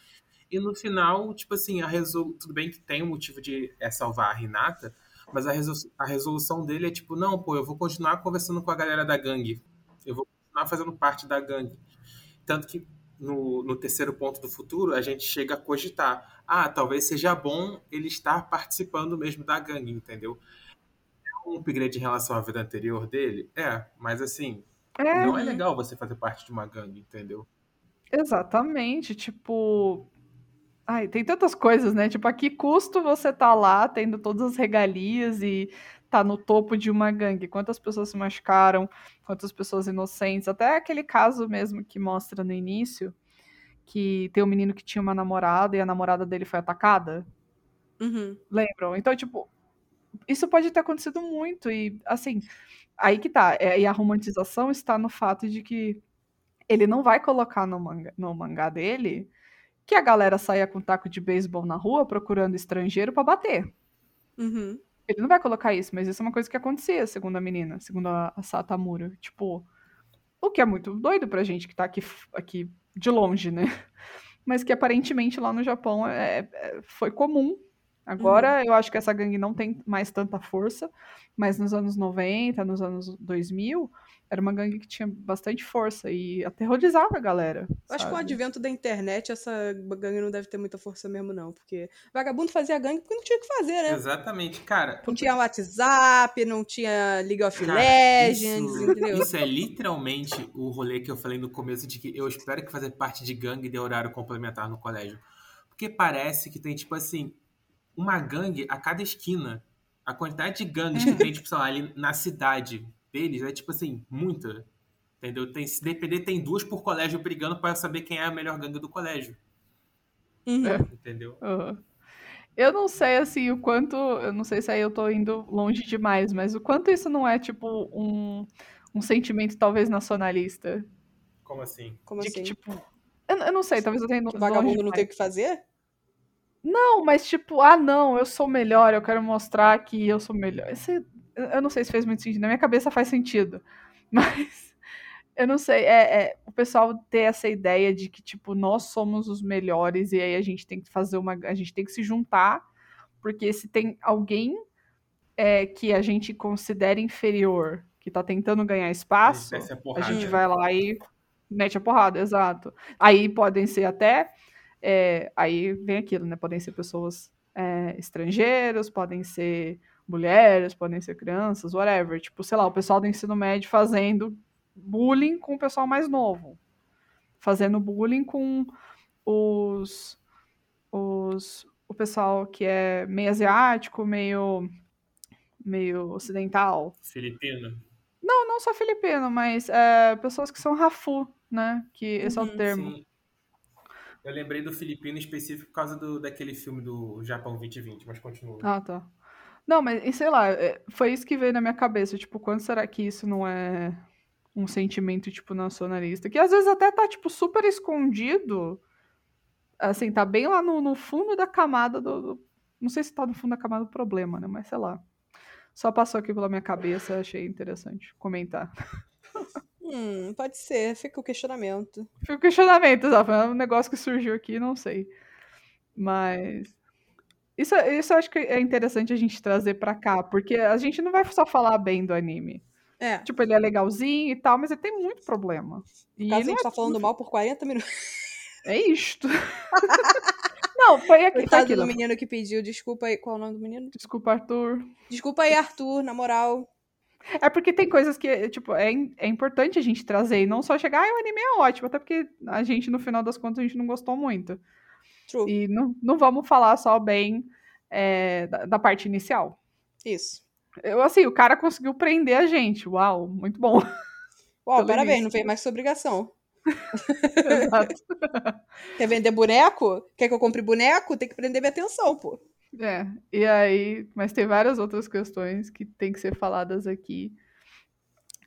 E no final, tipo assim, a resolu... tudo bem que tem o motivo de é, salvar a Hinata, mas a, a resolução dele é tipo, não, pô, eu vou continuar conversando com a galera da gangue. Eu vou continuar fazendo parte da gangue. Tanto que no, no terceiro ponto do futuro, a gente chega a cogitar. Ah, talvez seja bom ele estar participando mesmo da gangue, entendeu? É um upgrade em relação à vida anterior dele? É, mas assim, É, não é legal você fazer parte de uma gangue, entendeu? exatamente. Tipo. Ai, tem tantas coisas, né? Tipo, a que custo você tá lá tendo todas as regalias e tá no topo de uma gangue? Quantas pessoas se machucaram? Quantas pessoas inocentes? Até aquele caso mesmo que mostra no início, que tem um menino que tinha uma namorada e a namorada dele foi atacada. Uhum. Lembram? Então, tipo, isso pode ter acontecido muito. E, assim, aí que tá. É, e a romantização está no fato de que ele não vai colocar no mangá, no mangá dele que a galera saia com taco de beisebol na rua procurando estrangeiro pra bater. Uhum. Ele não vai colocar isso, mas isso é uma coisa que acontecia, segundo a menina, segundo a, a Satamura. Tipo, o que é muito doido pra gente que tá aqui, aqui de longe, né? Mas que aparentemente lá no Japão é, é- foi comum. Agora eu acho que essa gangue não tem mais tanta força, mas nos anos 90, nos anos 2000, era uma gangue que tinha bastante força e aterrorizava a galera. Eu Acho que com o advento da internet, essa gangue não deve ter muita força mesmo, não. Porque vagabundo fazia gangue porque não tinha o que fazer, né? Exatamente, cara. Não tinha WhatsApp, não tinha League of Cara, Legends, isso, entendeu? isso é literalmente o rolê que eu falei no começo de que eu espero que fazer parte de gangue dê horário complementar no colégio. Porque parece que tem, tipo assim, uma gangue a cada esquina. A quantidade de gangues que tem, tipo, sei lá, ali na cidade deles é, tipo assim, muita. Entendeu? Tem, se depender, tem duas por colégio brigando para saber quem é a melhor gangue do colégio. Uhum. É. Entendeu? Aham. Eu não sei, assim, o quanto. Eu não sei se aí eu tô indo longe demais, mas o quanto isso não é, tipo, um, um sentimento talvez nacionalista. Como assim? Como de assim? que, tipo. Eu, eu não sei, talvez eu tenha Que longe vagabundo não tem o que fazer? Não, mas tipo, ah, não, eu sou melhor, eu quero mostrar que eu sou melhor. Esse- eu não sei se fez muito sentido. Na minha cabeça faz sentido. Mas eu não sei. É, é, o pessoal ter essa ideia de que, tipo, nós somos os melhores e aí a gente tem que fazer uma. A gente tem que se juntar Porque se tem alguém é, que a gente considera inferior, que tá tentando ganhar espaço, a a gente vai lá e mete a porrada, exato. Aí podem ser até. é, aí vem aquilo, né? Podem ser pessoas é, estrangeiros, podem ser mulheres, podem ser crianças, whatever. Tipo, sei lá, o pessoal do ensino médio fazendo bullying com o pessoal mais novo. Fazendo bullying com os. os o pessoal que é meio asiático, meio. meio ocidental. Filipino. Não, não só filipino, mas é, pessoas que são rafu, né? Que esse é o Uhum, termo. Sim. Eu lembrei do filipino específico por causa do, daquele filme do Japão 2020, mas continua. Ah, tá. Não, mas e sei lá, é, foi isso que veio na minha cabeça. Tipo, quando será que isso não é um sentimento, tipo, nacionalista? Que às vezes até tá, tipo, super escondido. Assim, tá bem lá no, no fundo da camada do, do- Não sei se tá no fundo da camada do problema, né? Mas sei lá. Só passou aqui pela minha cabeça, achei interessante comentar. Hum, pode ser, fica o questionamento. Fica o questionamento, exato. É um negócio que surgiu aqui, não sei. Mas. Isso, isso eu acho que é interessante a gente trazer pra cá, porque a gente não vai só falar bem do anime. É, Tipo, ele é legalzinho e tal, mas ele tem muito problema. E caso a gente tá falando mal por 40 minutos. é isto. não, foi aqui, foi Coitado aquilo. do menino que pediu, desculpa aí. Qual é o nome do menino? Desculpa, Arthur. Desculpa aí, Arthur, na moral. É porque tem coisas que, tipo, é, é importante a gente trazer e não só chegar, ah, o anime é ótimo, até porque a gente, no final das contas, a gente não gostou muito. True. E não, não vamos falar só bem é, da, da parte inicial. Isso. Eu, assim, o cara conseguiu prender a gente. Uau, muito bom. Uau, parabéns, início. não fez mais sua obrigação. Exato. Quer vender boneco? Quer que eu compre boneco? Tem que prender minha atenção, pô. É, e aí, mas tem várias outras questões que tem que ser faladas aqui.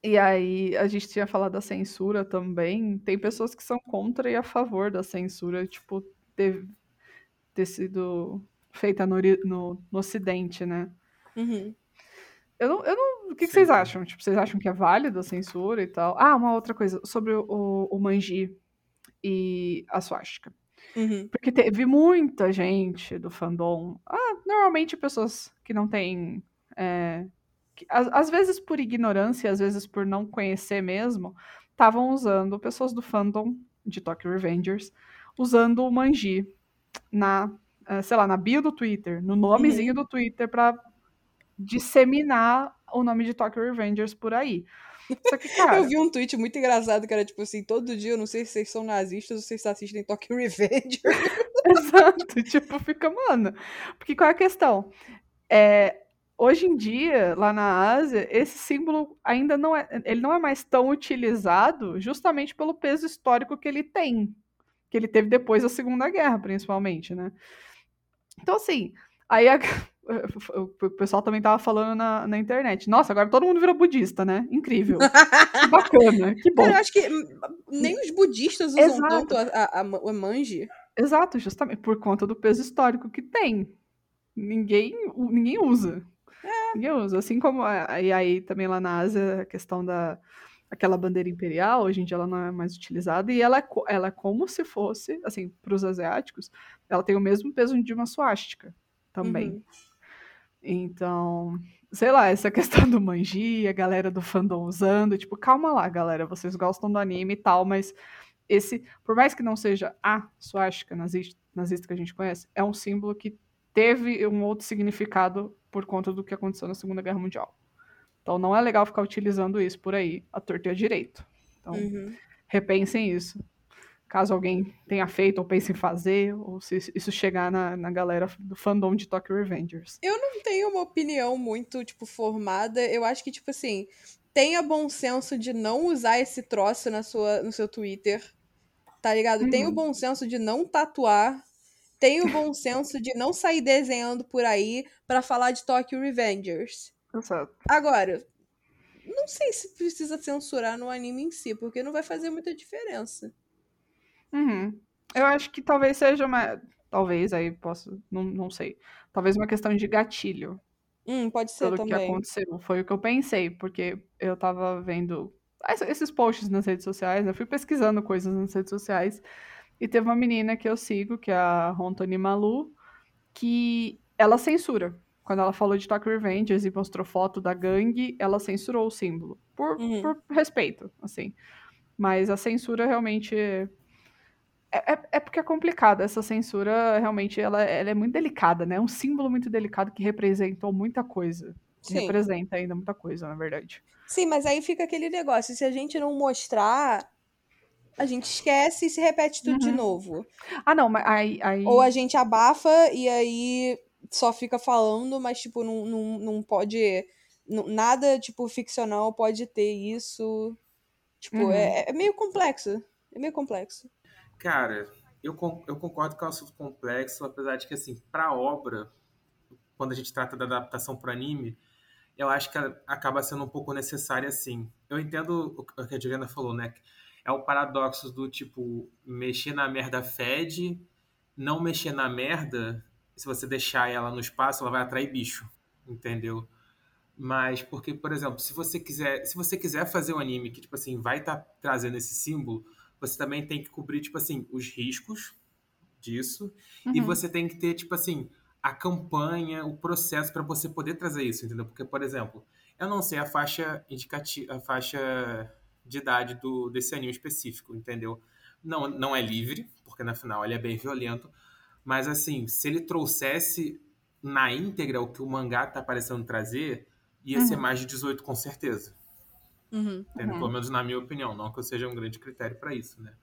E aí, a gente tinha falado da censura também. Tem pessoas que são contra e a favor da censura, tipo, ter, ter sido feita no, no, no Ocidente, né? Uhum. Eu não, eu não, o que, que vocês acham? Tipo, vocês acham que é válido a censura e tal? Ah, uma outra coisa, sobre o, o manji e a swastika. Uhum. Porque teve muita gente do fandom. Ah, normalmente pessoas que não têm. é, que, às, às vezes por ignorância, às vezes por não conhecer mesmo, estavam usando pessoas do fandom de Tokyo Revengers usando o manji na, eh, sei lá, na bio do Twitter, no nomezinho do Twitter pra disseminar o nome de Tokyo Revengers por aí. Que, cara, Eu vi um tweet muito engraçado que era tipo assim: todo dia eu não sei se vocês são nazistas ou se vocês assistem Tokyo Revenge. Exato, tipo, fica, mano. Porque qual é a questão? É, hoje em dia, lá na Ásia, esse símbolo ainda não é. Ele não é mais tão utilizado justamente pelo peso histórico que ele tem. Que ele teve depois da Segunda Guerra, principalmente, né? Então, assim, aí a- o pessoal também tava falando na, na internet. Nossa, agora todo mundo virou budista, né? Incrível. Que bacana, que bom. Eu acho que nem os budistas usam Exato. tanto a, a, manji. Exato, justamente por conta do peso histórico que tem. Ninguém, ninguém usa. Ninguém usa. Assim como e aí também lá na Ásia, a questão da aquela bandeira imperial, hoje em dia ela não é mais utilizada e ela é, ela é como se fosse, assim, para os asiáticos, ela tem o mesmo peso de uma suástica também. Uhum. Então, sei lá, essa questão do manji, a galera do fandom usando, tipo, calma lá, galera, vocês gostam do anime e tal, mas esse, por mais que não seja a suástica nazista, nazista que a gente conhece, é um símbolo que teve um outro significado por conta do que aconteceu na Segunda Guerra Mundial. Então não é legal ficar utilizando isso por aí, a torta e a direito. Então, Uhum. repensem isso. Caso alguém tenha feito ou pense em fazer, ou se isso chegar na, na galera do fandom de Tokyo Revengers. não tenho uma opinião muito, tipo, formada. Eu acho que, tipo assim, tenha bom senso de não usar esse troço na sua, no seu Twitter. Tá ligado? Tenha o Uhum. bom senso de não tatuar. Tenha o bom senso de não sair desenhando por aí pra falar de Tokyo Revengers. Exato. Agora, não sei se precisa censurar no anime em si, porque não vai fazer muita diferença. Uhum. Eu acho que talvez seja uma. Talvez, aí posso. Não, não sei. Talvez uma questão de gatilho, Hum, pode ser pelo que também. aconteceu. Foi o que eu pensei, porque eu tava vendo esses posts nas redes sociais, eu fui pesquisando coisas nas redes sociais, e teve uma menina que eu sigo, que é a Rontoni Malu, que ela censura. Quando ela falou de Tokyo Revengers e mostrou foto da gangue, ela censurou o símbolo. Por, Uhum. por respeito, assim. Mas a censura realmente. É, é, é porque é complicado. Essa censura, realmente, ela, ela é muito delicada, né? É um símbolo muito delicado que representou muita coisa. Sim. Representa ainda muita coisa, na verdade. Sim, mas aí fica aquele negócio. Se a gente não mostrar, a gente esquece e se repete tudo de Uhum. novo. Ah, não, mas aí. aí... Ou a gente abafa e aí só fica falando, mas, tipo, não, não, não pode. não- nada, tipo, ficcional pode ter isso. Tipo, Uhum. é, é meio complexo. É meio complexo. Cara, eu, eu concordo que é um assunto complexo, apesar de que, assim, pra obra, quando a gente trata da adaptação pro anime, eu acho que acaba sendo um pouco necessária, assim. Eu entendo o que a Juliana falou, né? É o paradoxo do, tipo, mexer na merda fede, não mexer na merda, se você deixar ela no espaço, ela vai atrair bicho, entendeu? Mas porque, por exemplo, se você quiser, se você quiser fazer um anime que tipo assim, vai estar trazendo esse símbolo, você também tem que cobrir tipo assim, os riscos disso e Uhum. você tem que ter tipo assim, a campanha, o processo para você poder trazer isso, entendeu? Porque, por exemplo, eu não sei a faixa indicativa, a faixa de idade do desse anime específico, entendeu? Não, não é livre, porque na final ele é bem violento, mas assim, se ele trouxesse na íntegra o que o mangá tá parecendo trazer, ia ser Uhum. mais de 18 com certeza. Uhum. Entendeu? Uhum. Pelo menos na minha opinião, não que eu seja um grande critério para isso, né?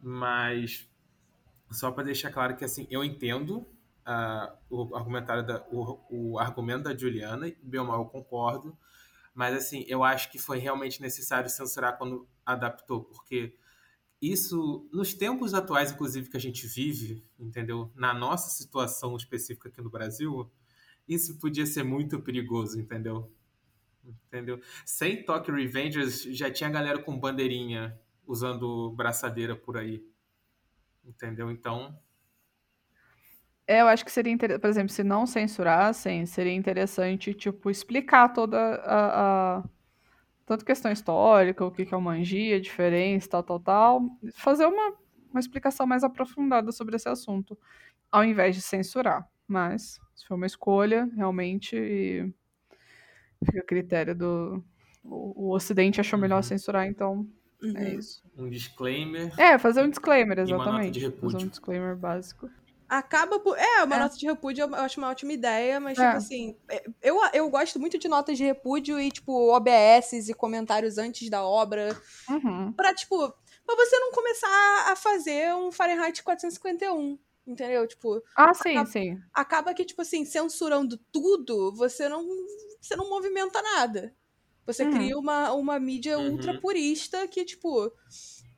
Mas só para deixar claro que assim, eu entendo ah, o argumentário da, o, o argumento da Juliana e bem ou mal eu concordo, mas assim, eu acho que foi realmente necessário censurar quando adaptou, porque isso nos tempos atuais, inclusive que a gente vive, entendeu? Na nossa situação específica aqui no Brasil, isso podia ser muito perigoso, entendeu? Entendeu? Sem Tokyo Revengers, já tinha galera com bandeirinha usando braçadeira por aí. Entendeu? Então, É, eu acho que seria interessante, por exemplo, se não censurassem, seria interessante, tipo, explicar toda a, a- tanto questão histórica, o que é o manji, a diferença, tal, tal, tal, fazer uma, uma explicação mais aprofundada sobre esse assunto, ao invés de censurar. Mas, se for uma escolha, realmente, e fica a critério do... O, o Ocidente achou melhor Uhum. censurar, então Uhum. é isso. um disclaimer. É, fazer um disclaimer, E uma nota exatamente. de Fazer um disclaimer básico. Acaba por. É, uma É. nota de repúdio eu acho uma ótima ideia, mas, É. tipo assim, é, eu, eu gosto muito de notas de repúdio e, tipo, OBS e comentários antes da obra. Uhum. Pra, tipo, pra você não começar a fazer um Fahrenheit 451. Entendeu? Tipo, Ah, sim, Acaba- sim. acaba que, tipo assim, censurando tudo, você não, você não movimenta nada. Você Uhum. cria uma, uma mídia Uhum. ultra purista que, tipo.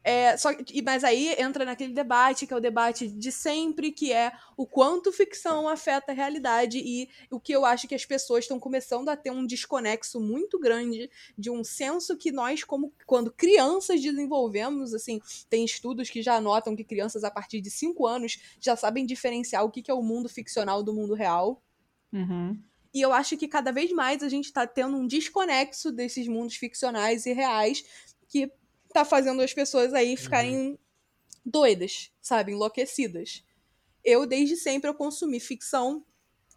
É, só, e- mas aí entra naquele debate, que é o debate de sempre, que é o quanto ficção afeta a realidade e o que eu acho que as pessoas estão começando a ter um desconexo muito grande de um senso que nós, como quando crianças desenvolvemos, assim, tem estudos que já notam que crianças a partir de 5 anos já sabem diferenciar o que que é o mundo ficcional do mundo real. Uhum. E eu acho que cada vez mais a gente tá tendo um desconexo desses mundos ficcionais e reais que tá fazendo as pessoas aí ficarem doidas, sabe? Enlouquecidas. Eu, desde sempre, eu consumi ficção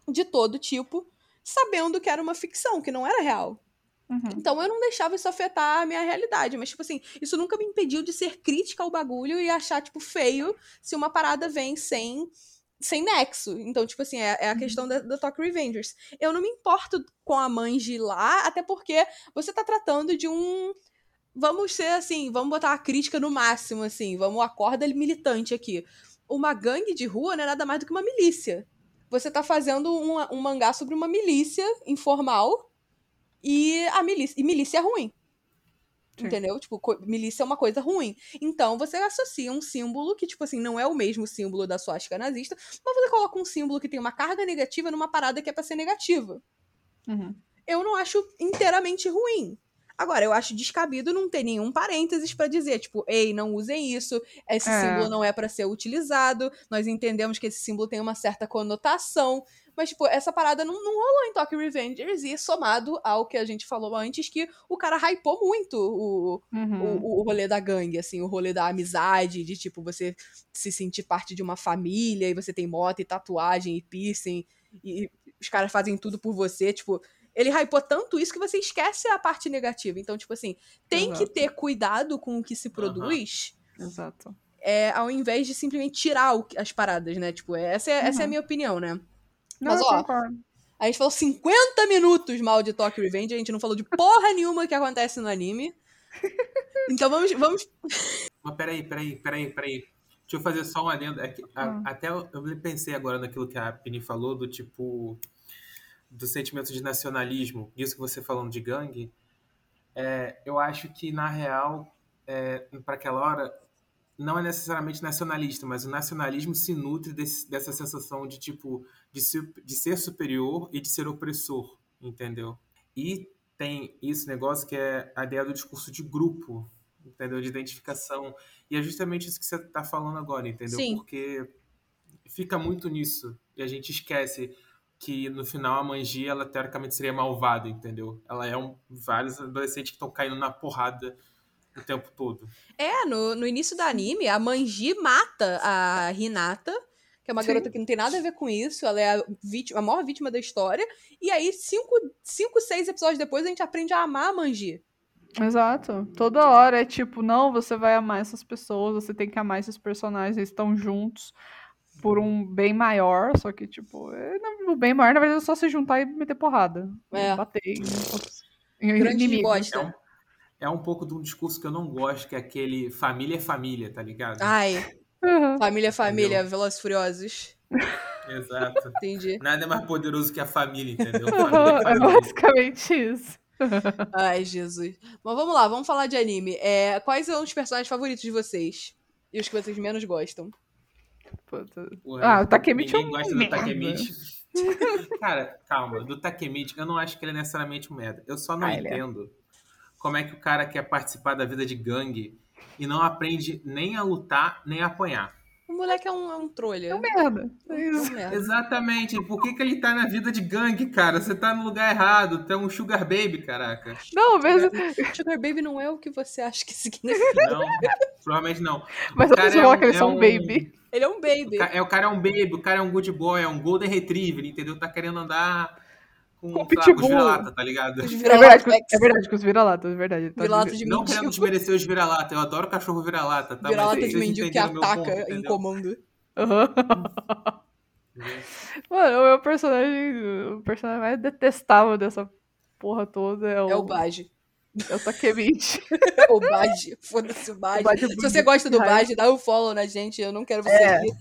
de todo tipo, sabendo que era uma ficção, que não era real. Uhum. Então eu não deixava isso afetar a minha realidade. Mas, tipo assim, isso nunca me impediu de ser crítica ao bagulho e achar, tipo, feio se uma parada vem sem. Sem nexo. Então, tipo assim, é, é a questão da, da Tokyo Revengers. Eu não me importo com a Manji lá, até porque você tá tratando de um. Vamos ser assim, vamos botar a crítica no máximo, assim, vamos acorda militante aqui. Uma gangue de rua não é nada mais do que uma milícia. Você tá fazendo um, um mangá sobre uma milícia informal e a milícia, e milícia é ruim. Sim. Entendeu? Tipo, milícia é uma coisa ruim. Então você associa um símbolo que, tipo assim, não é o mesmo símbolo da suástica nazista, mas você coloca um símbolo que tem uma carga negativa numa parada que é pra ser negativa. Uhum. Eu não acho inteiramente ruim. Agora, eu acho descabido não ter nenhum parênteses pra dizer, tipo, ei, não usem isso, esse É. símbolo não é pra ser utilizado, nós entendemos que esse símbolo tem uma certa conotação, mas, tipo, essa parada não, não rolou em Tokyo Revengers e somado ao que a gente falou antes, que o cara hypou muito o, Uhum. o, o rolê da gangue, assim, o rolê da amizade, de, tipo, você se sentir parte de uma família e você tem moto e tatuagem e piercing e os caras fazem tudo por você, tipo, ele hypou tanto isso que você esquece a parte negativa. Então, tipo assim, tem que Exato. ter cuidado com o que se produz, Exato. é, ao invés de simplesmente tirar o- as paradas, né? Tipo, essa é, essa é a Uhum. minha opinião, né? Não, Mas, ó. A gente falou 50 minutos mal de Tokyo Revenge, a gente não falou de porra nenhuma que acontece no anime. Então vamos, vamos Mas peraí, peraí, peraí, peraí. Deixa eu fazer só um adendo. É que, a- Ah. Até eu, eu pensei agora naquilo que a Pini falou, do tipo. Do sentimento de nacionalismo. Isso que você falando de gangue. É, eu acho que, na real, para aquela hora, não é necessariamente nacionalista, mas o nacionalismo se nutre desse- dessa sensação de tipo de ser, de ser superior e de ser opressor, entendeu? E tem esse negócio que é a ideia do discurso de grupo, entendeu? De identificação. E é justamente isso que você está falando agora, entendeu? Sim. Porque fica muito nisso e a gente esquece que no final a Manji, ela teoricamente seria malvada, entendeu? Ela é um vários adolescentes que estão caindo na porrada o tempo todo. É, no, no início do anime, a Manji mata a Hinata, que é uma Sim. garota que não tem nada a ver com isso, ela é a, vítima, a maior vítima da história. E aí, cinco, cinco, seis episódios depois, a gente aprende a amar a Manji. Exato. Toda hora é tipo, não, você vai amar essas pessoas, você tem que amar esses personagens, eles estão juntos por um bem maior, só que, tipo, é, o bem maior, na verdade, é só se juntar e meter porrada. É. Bater em, em bosta. É um, é um pouco de um discurso que eu não gosto, que é aquele família é família, tá ligado? Ai, Uhum. família, família, Velozes e Furiosos. Exato. Entendi. Nada é mais poderoso que a família, entendeu? Família é É família. basicamente isso. Ai, Jesus. Mas vamos lá, vamos falar de anime. É, quais são os personagens favoritos de vocês? E os que vocês menos gostam? Puta. Porra, Ah, o Takemichi é um gosta do merda. Takemichi. Cara, calma. Do Takemichi, eu não acho que ele é necessariamente um merda. Eu só não Ah, é. entendo como é que o cara quer participar da vida de gangue e não aprende nem a lutar, nem a apanhar. O moleque é um, é um trolha. É um merda. É É um merda. Exatamente. Por que, que ele tá na vida de gangue, cara? Você tá no lugar errado. Tu é um sugar baby, caraca. Não, mas, Sugar Baby não é o que você acha que significa. Não, provavelmente não. mas O cara é fala um- que eles é são um- baby. Ele é um baby. O ca- é, o cara é um baby, o cara é um good boy, é um golden retriever, entendeu? Tá querendo andar com, Com sei lá, com os pitbull. vira-lata, tá ligado? Os É vira-lata verdade, é verdade, com os vira-latas, é verdade. tá Vira-lata de- Não querendo desmerecer os vira-lata, eu adoro cachorro vira-lata, tá? Vira-lata de mendigo que ataca ponto, em comando. Aham. Mano, o meu personagem. O personagem mais detestável dessa porra toda é o, É o Baji. O Takemichi. o Baji. Foda-se o Baji é Se você gosta do. Baji, dá o follow na gente. Eu não quero você É. aqui.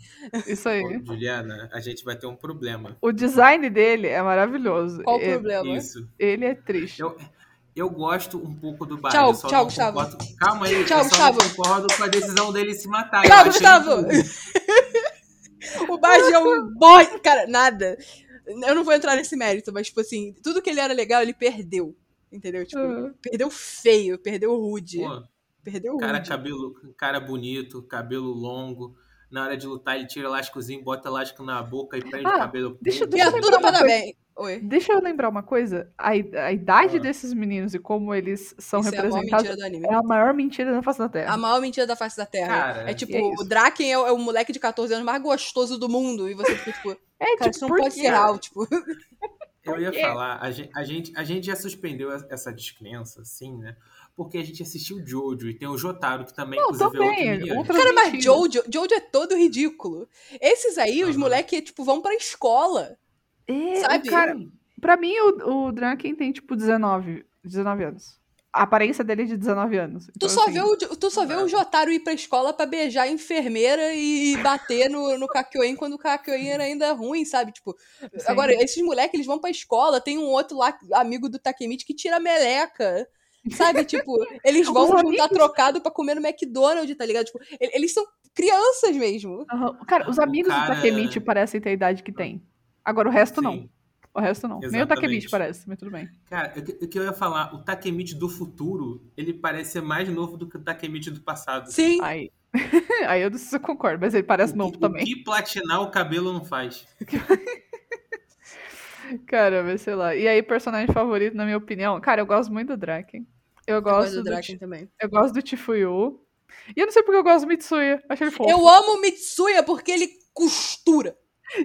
Isso aí. Ô, Juliana, a gente vai ter um problema. O design dele é maravilhoso. Qual o É- problema? Isso. Ele é triste. Eu, eu gosto um pouco do Bard. Tchau, eu tchau, Gustavo. concordo- Calma aí, Tchau, eu só Gustavo. não concordo com a decisão dele se matar. Tchau, Eu Gustavo. O Baji é um boy. Cara, nada. Eu não vou entrar nesse mérito, mas, tipo assim, tudo que ele era legal, ele perdeu. Entendeu? Tipo, Uhum. perdeu feio, perdeu rude. Pô, Perdeu cara, rude. cabelo, cara bonito, cabelo longo. Na hora de lutar, ele tira elásticozinho, bota elástico na boca e prende Ah, o cabelo. deixa eu- a tudo parabéns. Oi. Deixa eu lembrar uma coisa. A, a idade Ah. desses meninos e como eles são Isso é a maior representados mentira do anime. é a maior mentira da face da Terra. A maior mentira da face da Terra. Cara, é tipo, é o Draken é, o- é o moleque de 14 anos mais gostoso do mundo. E você fica tipo, É, cara, tipo, isso não pode ser real, tipo. Eu ia falar, a gente, a, gente, a gente já suspendeu essa descrença, assim, né? Porque a gente assistiu Jojo e tem o Jotaro, que também, Não, inclusive, é outro também. miliano. Outra Cara, mas. Jojo, Jojo é todo ridículo. Esses aí, os Aham. moleques, tipo, vão pra escola. É, Sabe? cara, pra mim, o, o Draken tem, tipo, 19, 19 anos. A aparência dele é de 19 anos. Tu Então, só, assim, vê o, tu só vê o Jotaro ir pra escola pra beijar a enfermeira e bater no, no Kakyoin quando o Kakyoin era ainda ruim, sabe? Tipo, Sim. agora, esses moleques, eles vão pra escola, tem um outro lá, amigo do Takemichi, que tira a meleca. Sabe, tipo, eles vão juntar amigos- trocado pra comer no McDonald's, tá ligado? Tipo, eles são crianças mesmo. aham. Cara, os amigos cara- do Takemichi parecem ter a idade que tem. Agora, o resto não. O resto não. Nem o Exatamente. Takemichi parece, mas tudo bem. Cara, o que, eu ia falar, o Takemichi do futuro, ele parece ser mais novo do que o Takemichi do passado. Sim. Aí, aí eu não sei se eu concordo, mas ele parece o, novo que- também. O que platinar o cabelo não faz. Cara, mas sei lá. E aí, personagem favorito, na minha opinião? Cara, eu gosto muito do Draken. Eu Eu gosto gosto, do do, Draken Chi- também. eu gosto do Chifuyu. E eu não sei porque eu gosto do Mitsuya. Acho ele fofo. Eu amo o Mitsuya porque ele costura.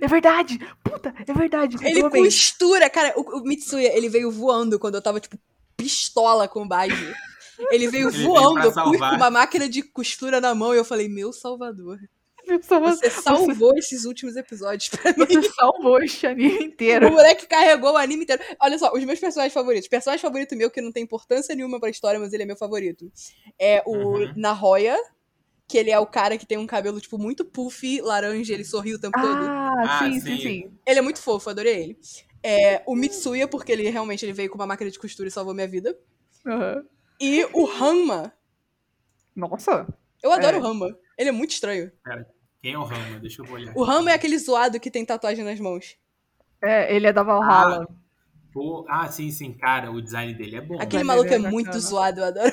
É verdade! Puta, é verdade! Ele costura, cara. O, o Mitsuya, ele veio voando quando eu tava, tipo, pistola com o Baji. Ele veio Ele voando com uma máquina de costura na mão e eu falei, meu salvador. Só Você salvou esses últimos episódios pra mim. Você salvou este anime inteiro. O moleque carregou o anime inteiro. Olha só, os meus personagens favoritos. Personagem favorito meu, que não tem importância nenhuma pra história, mas ele é meu favorito. É o Uhum. Nahoya, que ele é o cara que tem um cabelo, tipo, muito puffy, laranja, ele sorri o tempo todo. Ah, Ah, sim, sim, sim. sim. Ele é muito fofo, adorei ele. É, o Mitsuya, porque ele realmente ele veio com uma máquina de costura e salvou minha vida. Aham. E o Hanma. Nossa. Eu adoro É. o Hanma. Ele é muito estranho. Quem é o Rama? Deixa eu olhar. O Hanma é aquele zoado que tem tatuagem nas mãos. É, ele é da Valhalla. Pô, ah, sim, sim, cara, o design dele é bom. Aquele Mas maluco é é muito bacana. zoado, eu adoro.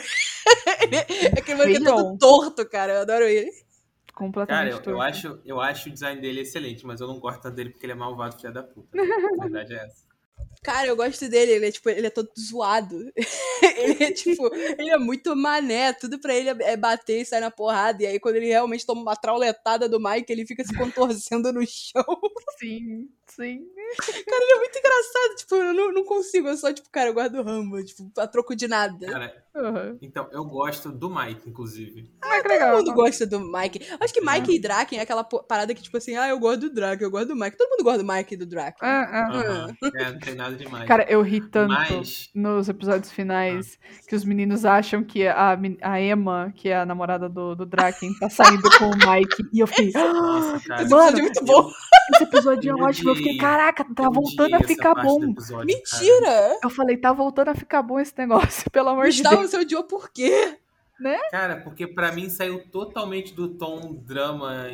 Ele- aquele maluco é todo Feião. torto, cara. Eu adoro ele. Cara, Completamente eu, eu, torto. acho, eu acho o design dele excelente, mas eu não gosto tanto dele porque ele é malvado, filha da puta. A verdade é essa. Cara, eu gosto dele. Ele é, tipo, ele é todo zoado. ele é, tipo, ele é muito mané. Tudo pra ele é é bater e sair na porrada. E aí, quando ele realmente toma uma trauletada do Mike, ele fica se contorcendo no chão. Sim, sim. Ele é muito engraçado. Tipo, eu não, não consigo. Eu só, tipo, cara, eu gosto do Rambo. Tipo, a troco de nada. Cara, Aham. então, eu gosto do Mike, inclusive. Ah, que Todo legal. mundo gosta do Mike. Acho que Mike e Draken é aquela parada que, tipo assim, ah, eu gosto do Draken, eu gosto do Mike. Todo mundo gosta do Mike e do Draken. Ah, ah. Aham. É, não tem nada demais. Cara, eu ri tanto Mas- nos episódios finais que os meninos acham que a, a Emma, que é a namorada do, do Draken, tá saindo com o Mike. E eu fiquei. "Ah, Nossa, cara. Esse Mano, episódio é muito bom. Esse episódio é ótimo. Eu fiquei, caraca, tá voltando a ficar bom. episódio, Mentira! Eu falei, tá voltando a ficar bom esse negócio, pelo amor de Gustavo, Deus. você odiou por quê? Cara. Cara, porque pra mim saiu totalmente do tom drama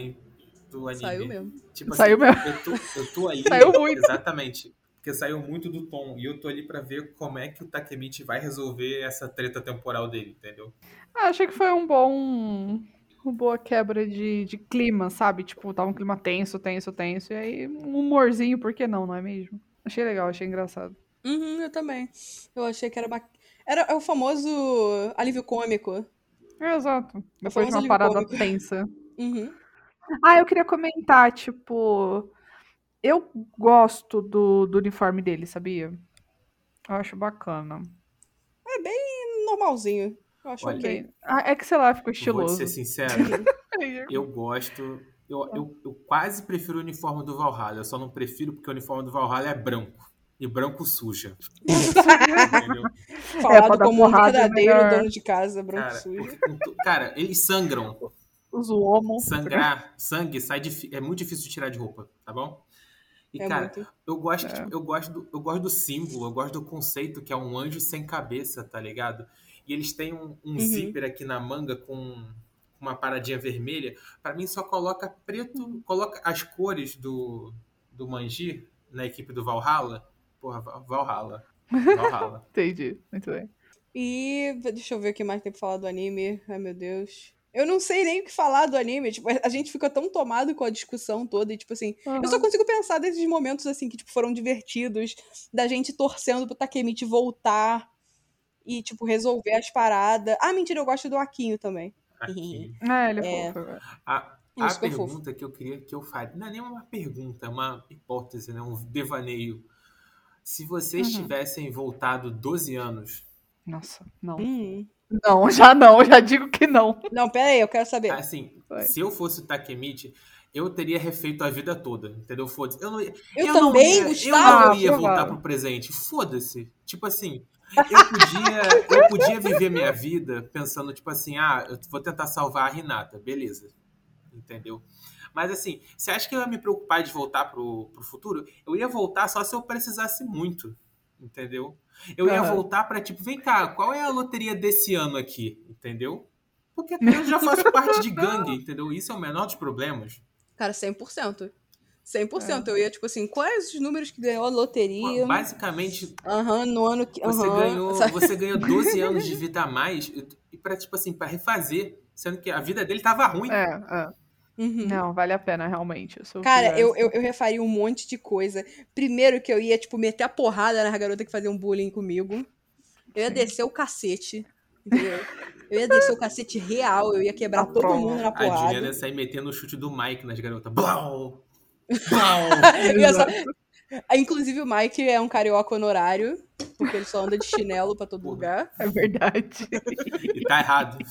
do anime. Saiu mesmo. Tipo Saiu assim, mesmo. Eu tô, eu tô ali. Saiu muito. Exatamente. Porque saiu muito do tom. E eu tô ali pra ver como é que o Takemichi vai resolver essa treta temporal dele, entendeu? Ah, achei que foi um bom. Uma boa quebra de, de clima, sabe? Tipo, tava um clima tenso, tenso, tenso. E aí, um humorzinho, por que não, não é mesmo? Achei legal, achei engraçado. Uhum, eu também. Eu achei que era ba... Era é o famoso alívio cômico. É, exato. Depois de uma parada cômico. tensa. Uhum. Ah, eu queria comentar, tipo. Eu gosto do, do uniforme dele, sabia? Eu acho bacana. Normalzinho. Eu acho Olha, ok. Ah, é que, sei lá, ficou Eu Vou estiloso. ser sincero, eu gosto. Eu, eu, eu quase prefiro o uniforme do Valhalla. Eu só não prefiro porque o uniforme do Valhalla é branco. E branco suja. Entendeu? Falado dar como um porrada é verdadeiro melhor. dono de casa, branco Cara, sujo. porque cara, eles sangram. Os homos. Sangrar, sangue sai difí- é muito difícil de tirar de roupa, tá bom? E É cara, muito. eu gosto, É. tipo, eu gosto do, eu gosto do símbolo, eu gosto do conceito que é um anjo sem cabeça, tá ligado? E eles têm um, um Uhum. zíper aqui na manga com uma paradinha vermelha. Pra mim só coloca preto, coloca as cores do do Manji na equipe do Valhalla. Porra, Val- Valhalla. Valhalla. Entendi. Muito bem. E deixa eu ver o que mais tem pra falar do anime. Ai, meu Deus. Eu não sei nem o que falar do anime. Tipo, a gente fica tão tomado com a discussão toda e, tipo assim, eu só consigo pensar desses momentos, assim, que, tipo, foram divertidos, da gente torcendo pro Takemichi voltar e, tipo, resolver as paradas. Ah, mentira, eu gosto do Aquinho também. Aqui. É, ele é, É. fofo. A, Ele é a super fofo. pergunta que eu queria que eu faria, não é nem uma pergunta, é uma hipótese, né? um devaneio. Se vocês Uhum. tivessem voltado 12 anos, Nossa, não. Hum. Não, já não, já digo que não. Não, pera aí, eu quero saber. assim, Vai. se eu fosse o Takemichi, eu teria refeito a vida toda, entendeu? Foda-se. Eu, não ia, Eu não também, ia, Eu Gustavo. não ia Ah, voltar provável. pro presente. Foda-se. Tipo assim, eu podia, eu podia viver minha vida pensando, tipo assim, ah, eu vou tentar salvar a Renata. Beleza. Entendeu? Mas assim, você acha que eu ia me preocupar de voltar pro, pro futuro? Eu ia voltar só se eu precisasse muito. Entendeu? Eu ia voltar pra, tipo, vem cá, qual é a loteria desse ano aqui? Entendeu? Porque eu já faço parte de gangue, entendeu? Isso é o menor dos problemas. Cara, 100%. 100%. Eu ia, tipo assim, quais os números que ganhou a loteria? Basicamente, Aham, no ano que. Você aham. ganhou, Sabe? você ganhou 12 anos de vida a mais e- para tipo assim, para refazer, sendo que a vida dele tava ruim. É, é. Uhum. Não, vale a pena, realmente. Eu Cara, eu, eu, eu refaria um monte de coisa. Primeiro que eu ia, tipo, meter a porrada nas garotas que faziam bullying comigo. Eu ia Sim. descer o cacete. Entendeu? Eu ia descer o cacete real, eu ia quebrar A todo prova. mundo na A Juliana porrada. ia sair metendo o chute do Mike nas garotas. Blau! Essa- Ah, Inclusive o Mike é um carioca honorário, porque ele só anda de chinelo pra todo Porra. lugar. É verdade. E tá errado.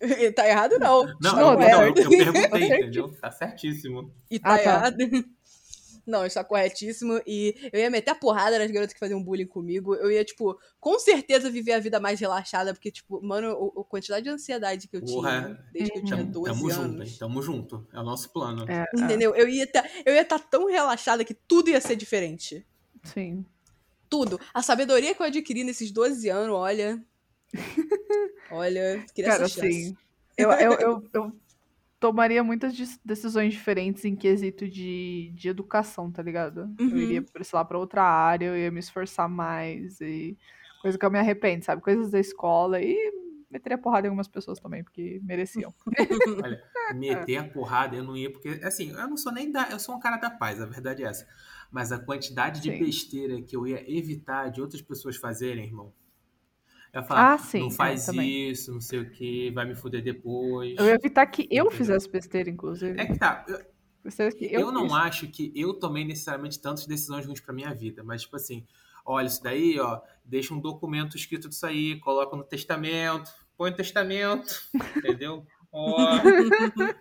E tá errado, não. Não, Está Não, eu, correto. não, eu, eu Tá perguntei, entendeu? Tá certíssimo. E tá Ah, tá. errado. Não, está corretíssimo. E eu ia meter a porrada nas garotas que faziam bullying comigo. Eu ia, tipo, com certeza viver a vida mais relaxada, porque, tipo, mano, o- a quantidade de ansiedade que eu Porra. tinha desde que eu Uhum. tinha Tamo, 12 tamo anos. junto, hein? Tamo junto. É o nosso plano. É, é, Entendeu? Eu ia estar eu ia tá tão relaxada que tudo ia ser diferente. sim. Tudo. A sabedoria que eu adquiri nesses 12 anos, olha. Olha, queria Cara, essa chance. assim, eu, eu, eu, eu tomaria muitas decisões diferentes em quesito de, de educação, tá ligado? Eu Uhum. iria, pra, sei lá, pra outra área, eu ia me esforçar mais e coisa que eu me arrependo, sabe? Coisas da escola e meteria porrada em algumas pessoas também, porque mereciam. Olha, meter a porrada eu não ia, porque, assim, eu não sou nem da. Eu sou um cara da paz, a verdade é essa. Mas a quantidade de Sim. besteira que eu ia evitar de outras pessoas fazerem, irmão. Eu ia falar, Ah, sim, não é, faz isso, não sei o que, vai me fuder depois. Eu ia evitar que eu Entendeu? fizesse besteira, inclusive. É que tá, eu, que eu, eu, não acho que eu tomei necessariamente tantas decisões ruins pra minha vida, mas tipo assim, olha, isso daí, ó, deixa um documento escrito disso aí, coloca no testamento, põe no testamento, entendeu? Ó,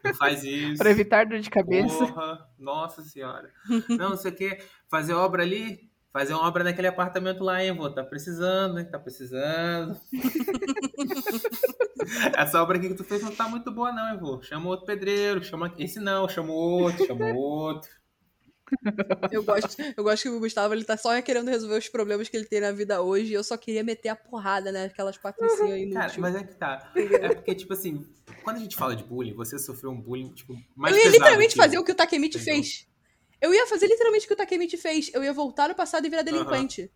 não faz isso. Pra evitar dor de cabeça. Porra, nossa senhora. Não, não sei o que, fazer obra ali, fazer uma obra naquele apartamento lá, hein, vô, tá precisando, hein, tá precisando. Essa obra aqui que tu fez não tá muito boa não, hein, vô. Chama outro pedreiro, chama esse não, chama outro, chama outro. Eu gosto, eu gosto que o Gustavo ele tá só querendo resolver os problemas que ele tem na vida hoje. E eu só queria meter a porrada, né? Aquelas patricinhas inúteis. Cara, mas é que tá. É porque, tipo assim, quando a gente fala de bullying, você sofreu um bullying, tipo, mais eu ia pesado literalmente que fazer o que o Takemichi Entendeu? fez. Eu ia fazer literalmente o que o Takemichi fez. Eu ia voltar no passado e virar delinquente.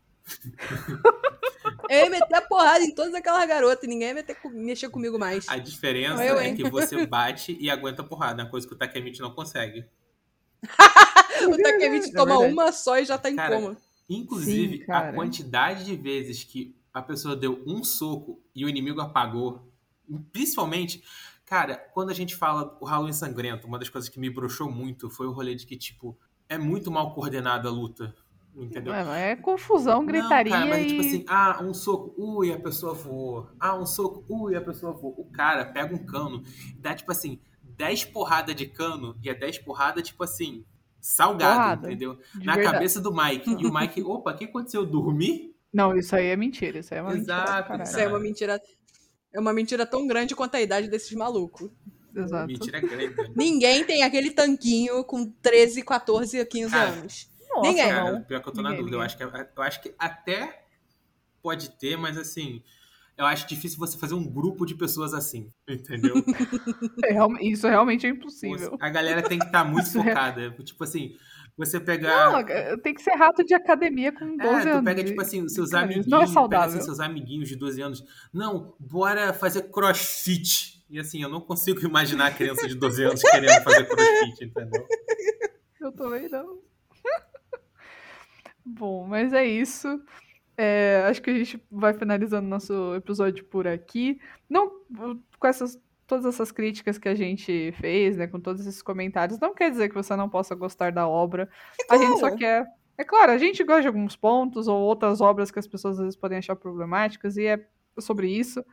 eu ia meter a porrada em todas aquelas garotas e ninguém ia meter, mexer comigo mais. A diferença Eu, é que você bate e aguenta a porrada, uma coisa que o Takemichi não consegue. o Takemichi É toma verdade. uma só e já tá em Cara, coma. Inclusive, Sim, a quantidade de vezes que a pessoa deu um soco e o inimigo apagou, principalmente, cara, quando a gente fala o Halloween sangrento, uma das coisas que me broxou muito foi o rolê de que, tipo, é muito mal coordenada a luta. Entendeu? Mano, é confusão, gritaria Não, cara, mas é e... tipo assim, ah, um soco, ui, a pessoa voou. Ah, um soco, ui, a pessoa voou. O cara pega um cano e dá, tipo assim, 10 porradas de cano e é 10 porradas, tipo assim, salgado, Porrada, entendeu? de Na verdade. cabeça do Mike. E o Mike, opa, o que aconteceu? Eu dormi? Não, isso aí é mentira. Isso aí é uma mentira. Exato, caralho. Isso aí é uma mentira. É uma mentira tão grande quanto a idade desses malucos. Exato. Mentira grande. né? Ninguém tem aquele tanquinho com 13, 14, 15 Cara, anos. Nossa, Ninguém. Cara, pior que eu tô na Ninguém, dúvida. Eu acho, que, eu acho que até pode ter, mas assim, eu acho difícil você fazer um grupo de pessoas assim, entendeu? É, Isso realmente é impossível. A galera tem que estar muito Isso é- focada. Tipo assim, você pegar. Não, é, tem que ser rato de academia com 12 É, tu anos. pega, tipo assim, os seus amiguinhos. Não é Pega saudável. assim, seus amiguinhos de 12 anos. Não, bora fazer crossfit. E assim, eu não consigo imaginar a criança de 12 anos querendo fazer crossfit, entendeu? Eu também não. Bom, mas é isso. É, acho que a gente vai finalizando nosso episódio por aqui. Não com essas todas essas críticas que a gente fez, né, com todos esses comentários, não quer dizer que você não possa gostar da obra. A gente só claro. quer, é claro, a gente gosta de alguns pontos ou outras obras que as pessoas às vezes podem achar problemáticas e é sobre isso,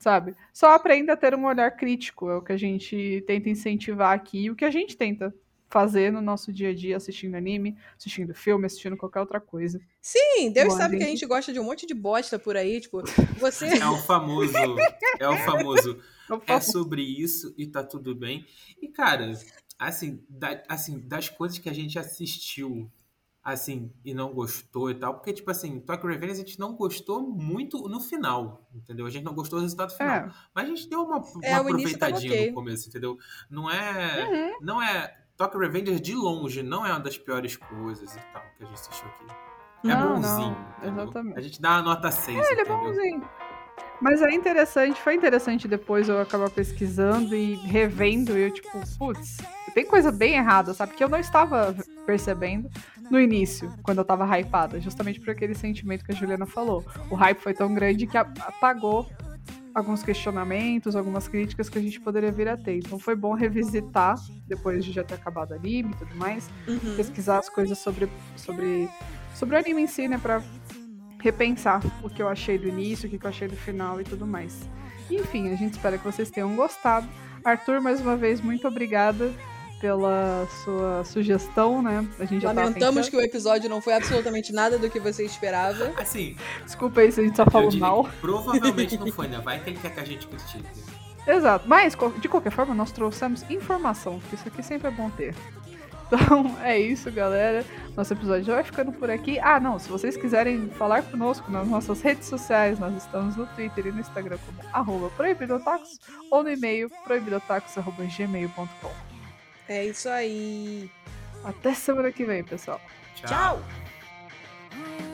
sabe? Só aprenda a ter um olhar crítico, é o que a gente tenta incentivar aqui, o que a gente tenta fazer no nosso dia a dia assistindo anime, assistindo filme, assistindo qualquer outra coisa. Sim, Deus Bom, sabe que a gente. gente gosta de um monte de bosta por aí. Tipo, você. É o famoso. É o famoso. É faço- sobre isso e tá tudo bem. E, cara, assim, da- assim, das coisas que a gente assistiu, assim, e não gostou e tal, porque, tipo assim, Tokyo Revenge a gente não gostou muito no final, entendeu? A gente não gostou do resultado final. É, Mas a gente deu uma, É, uma tava aproveitadinha ok. no começo, entendeu? Não é. Uhum. Não é. Tokyo Revengers de longe não é uma das piores coisas e tal que a gente assistiu aqui. É Não, bonzinho. não, exatamente. A gente dá uma nota 6, ele é entendeu? bonzinho. Mas é interessante, foi interessante depois eu acabar pesquisando e revendo e eu, tipo, putz, tem coisa bem errada, sabe? Que eu não estava percebendo no início, quando eu tava hypada, justamente por aquele sentimento que a Juliana falou. O hype foi tão grande que apagou alguns questionamentos, algumas críticas que a gente poderia vir a ter. Então foi bom revisitar, depois de já ter acabado o anime e tudo mais, Uhum. pesquisar as coisas sobre, sobre, sobre o anime em si, né? Pra repensar o que eu achei do início, o que eu achei do final e tudo mais. Enfim, a gente espera que vocês tenham gostado. Arthur, mais uma vez, muito obrigada pela sua sugestão, né? A gente Lamentamos que o episódio não foi absolutamente nada do que você esperava. Assim, Desculpa aí se a gente só falou mal. provavelmente não foi, né? Vai que ele quer que a gente critique. Exato. Mas, de qualquer forma, nós trouxemos informação, porque isso aqui sempre é bom ter. Então, é isso, galera. Nosso episódio já vai ficando por aqui. Ah, não, se vocês quiserem falar conosco nas nossas redes sociais, nós estamos no Twitter e no Instagram como arroba proibidotacos ou no e-mail proibidotacos.gmail.com. É isso aí. Até semana que vem, pessoal. Tchau. Tchau!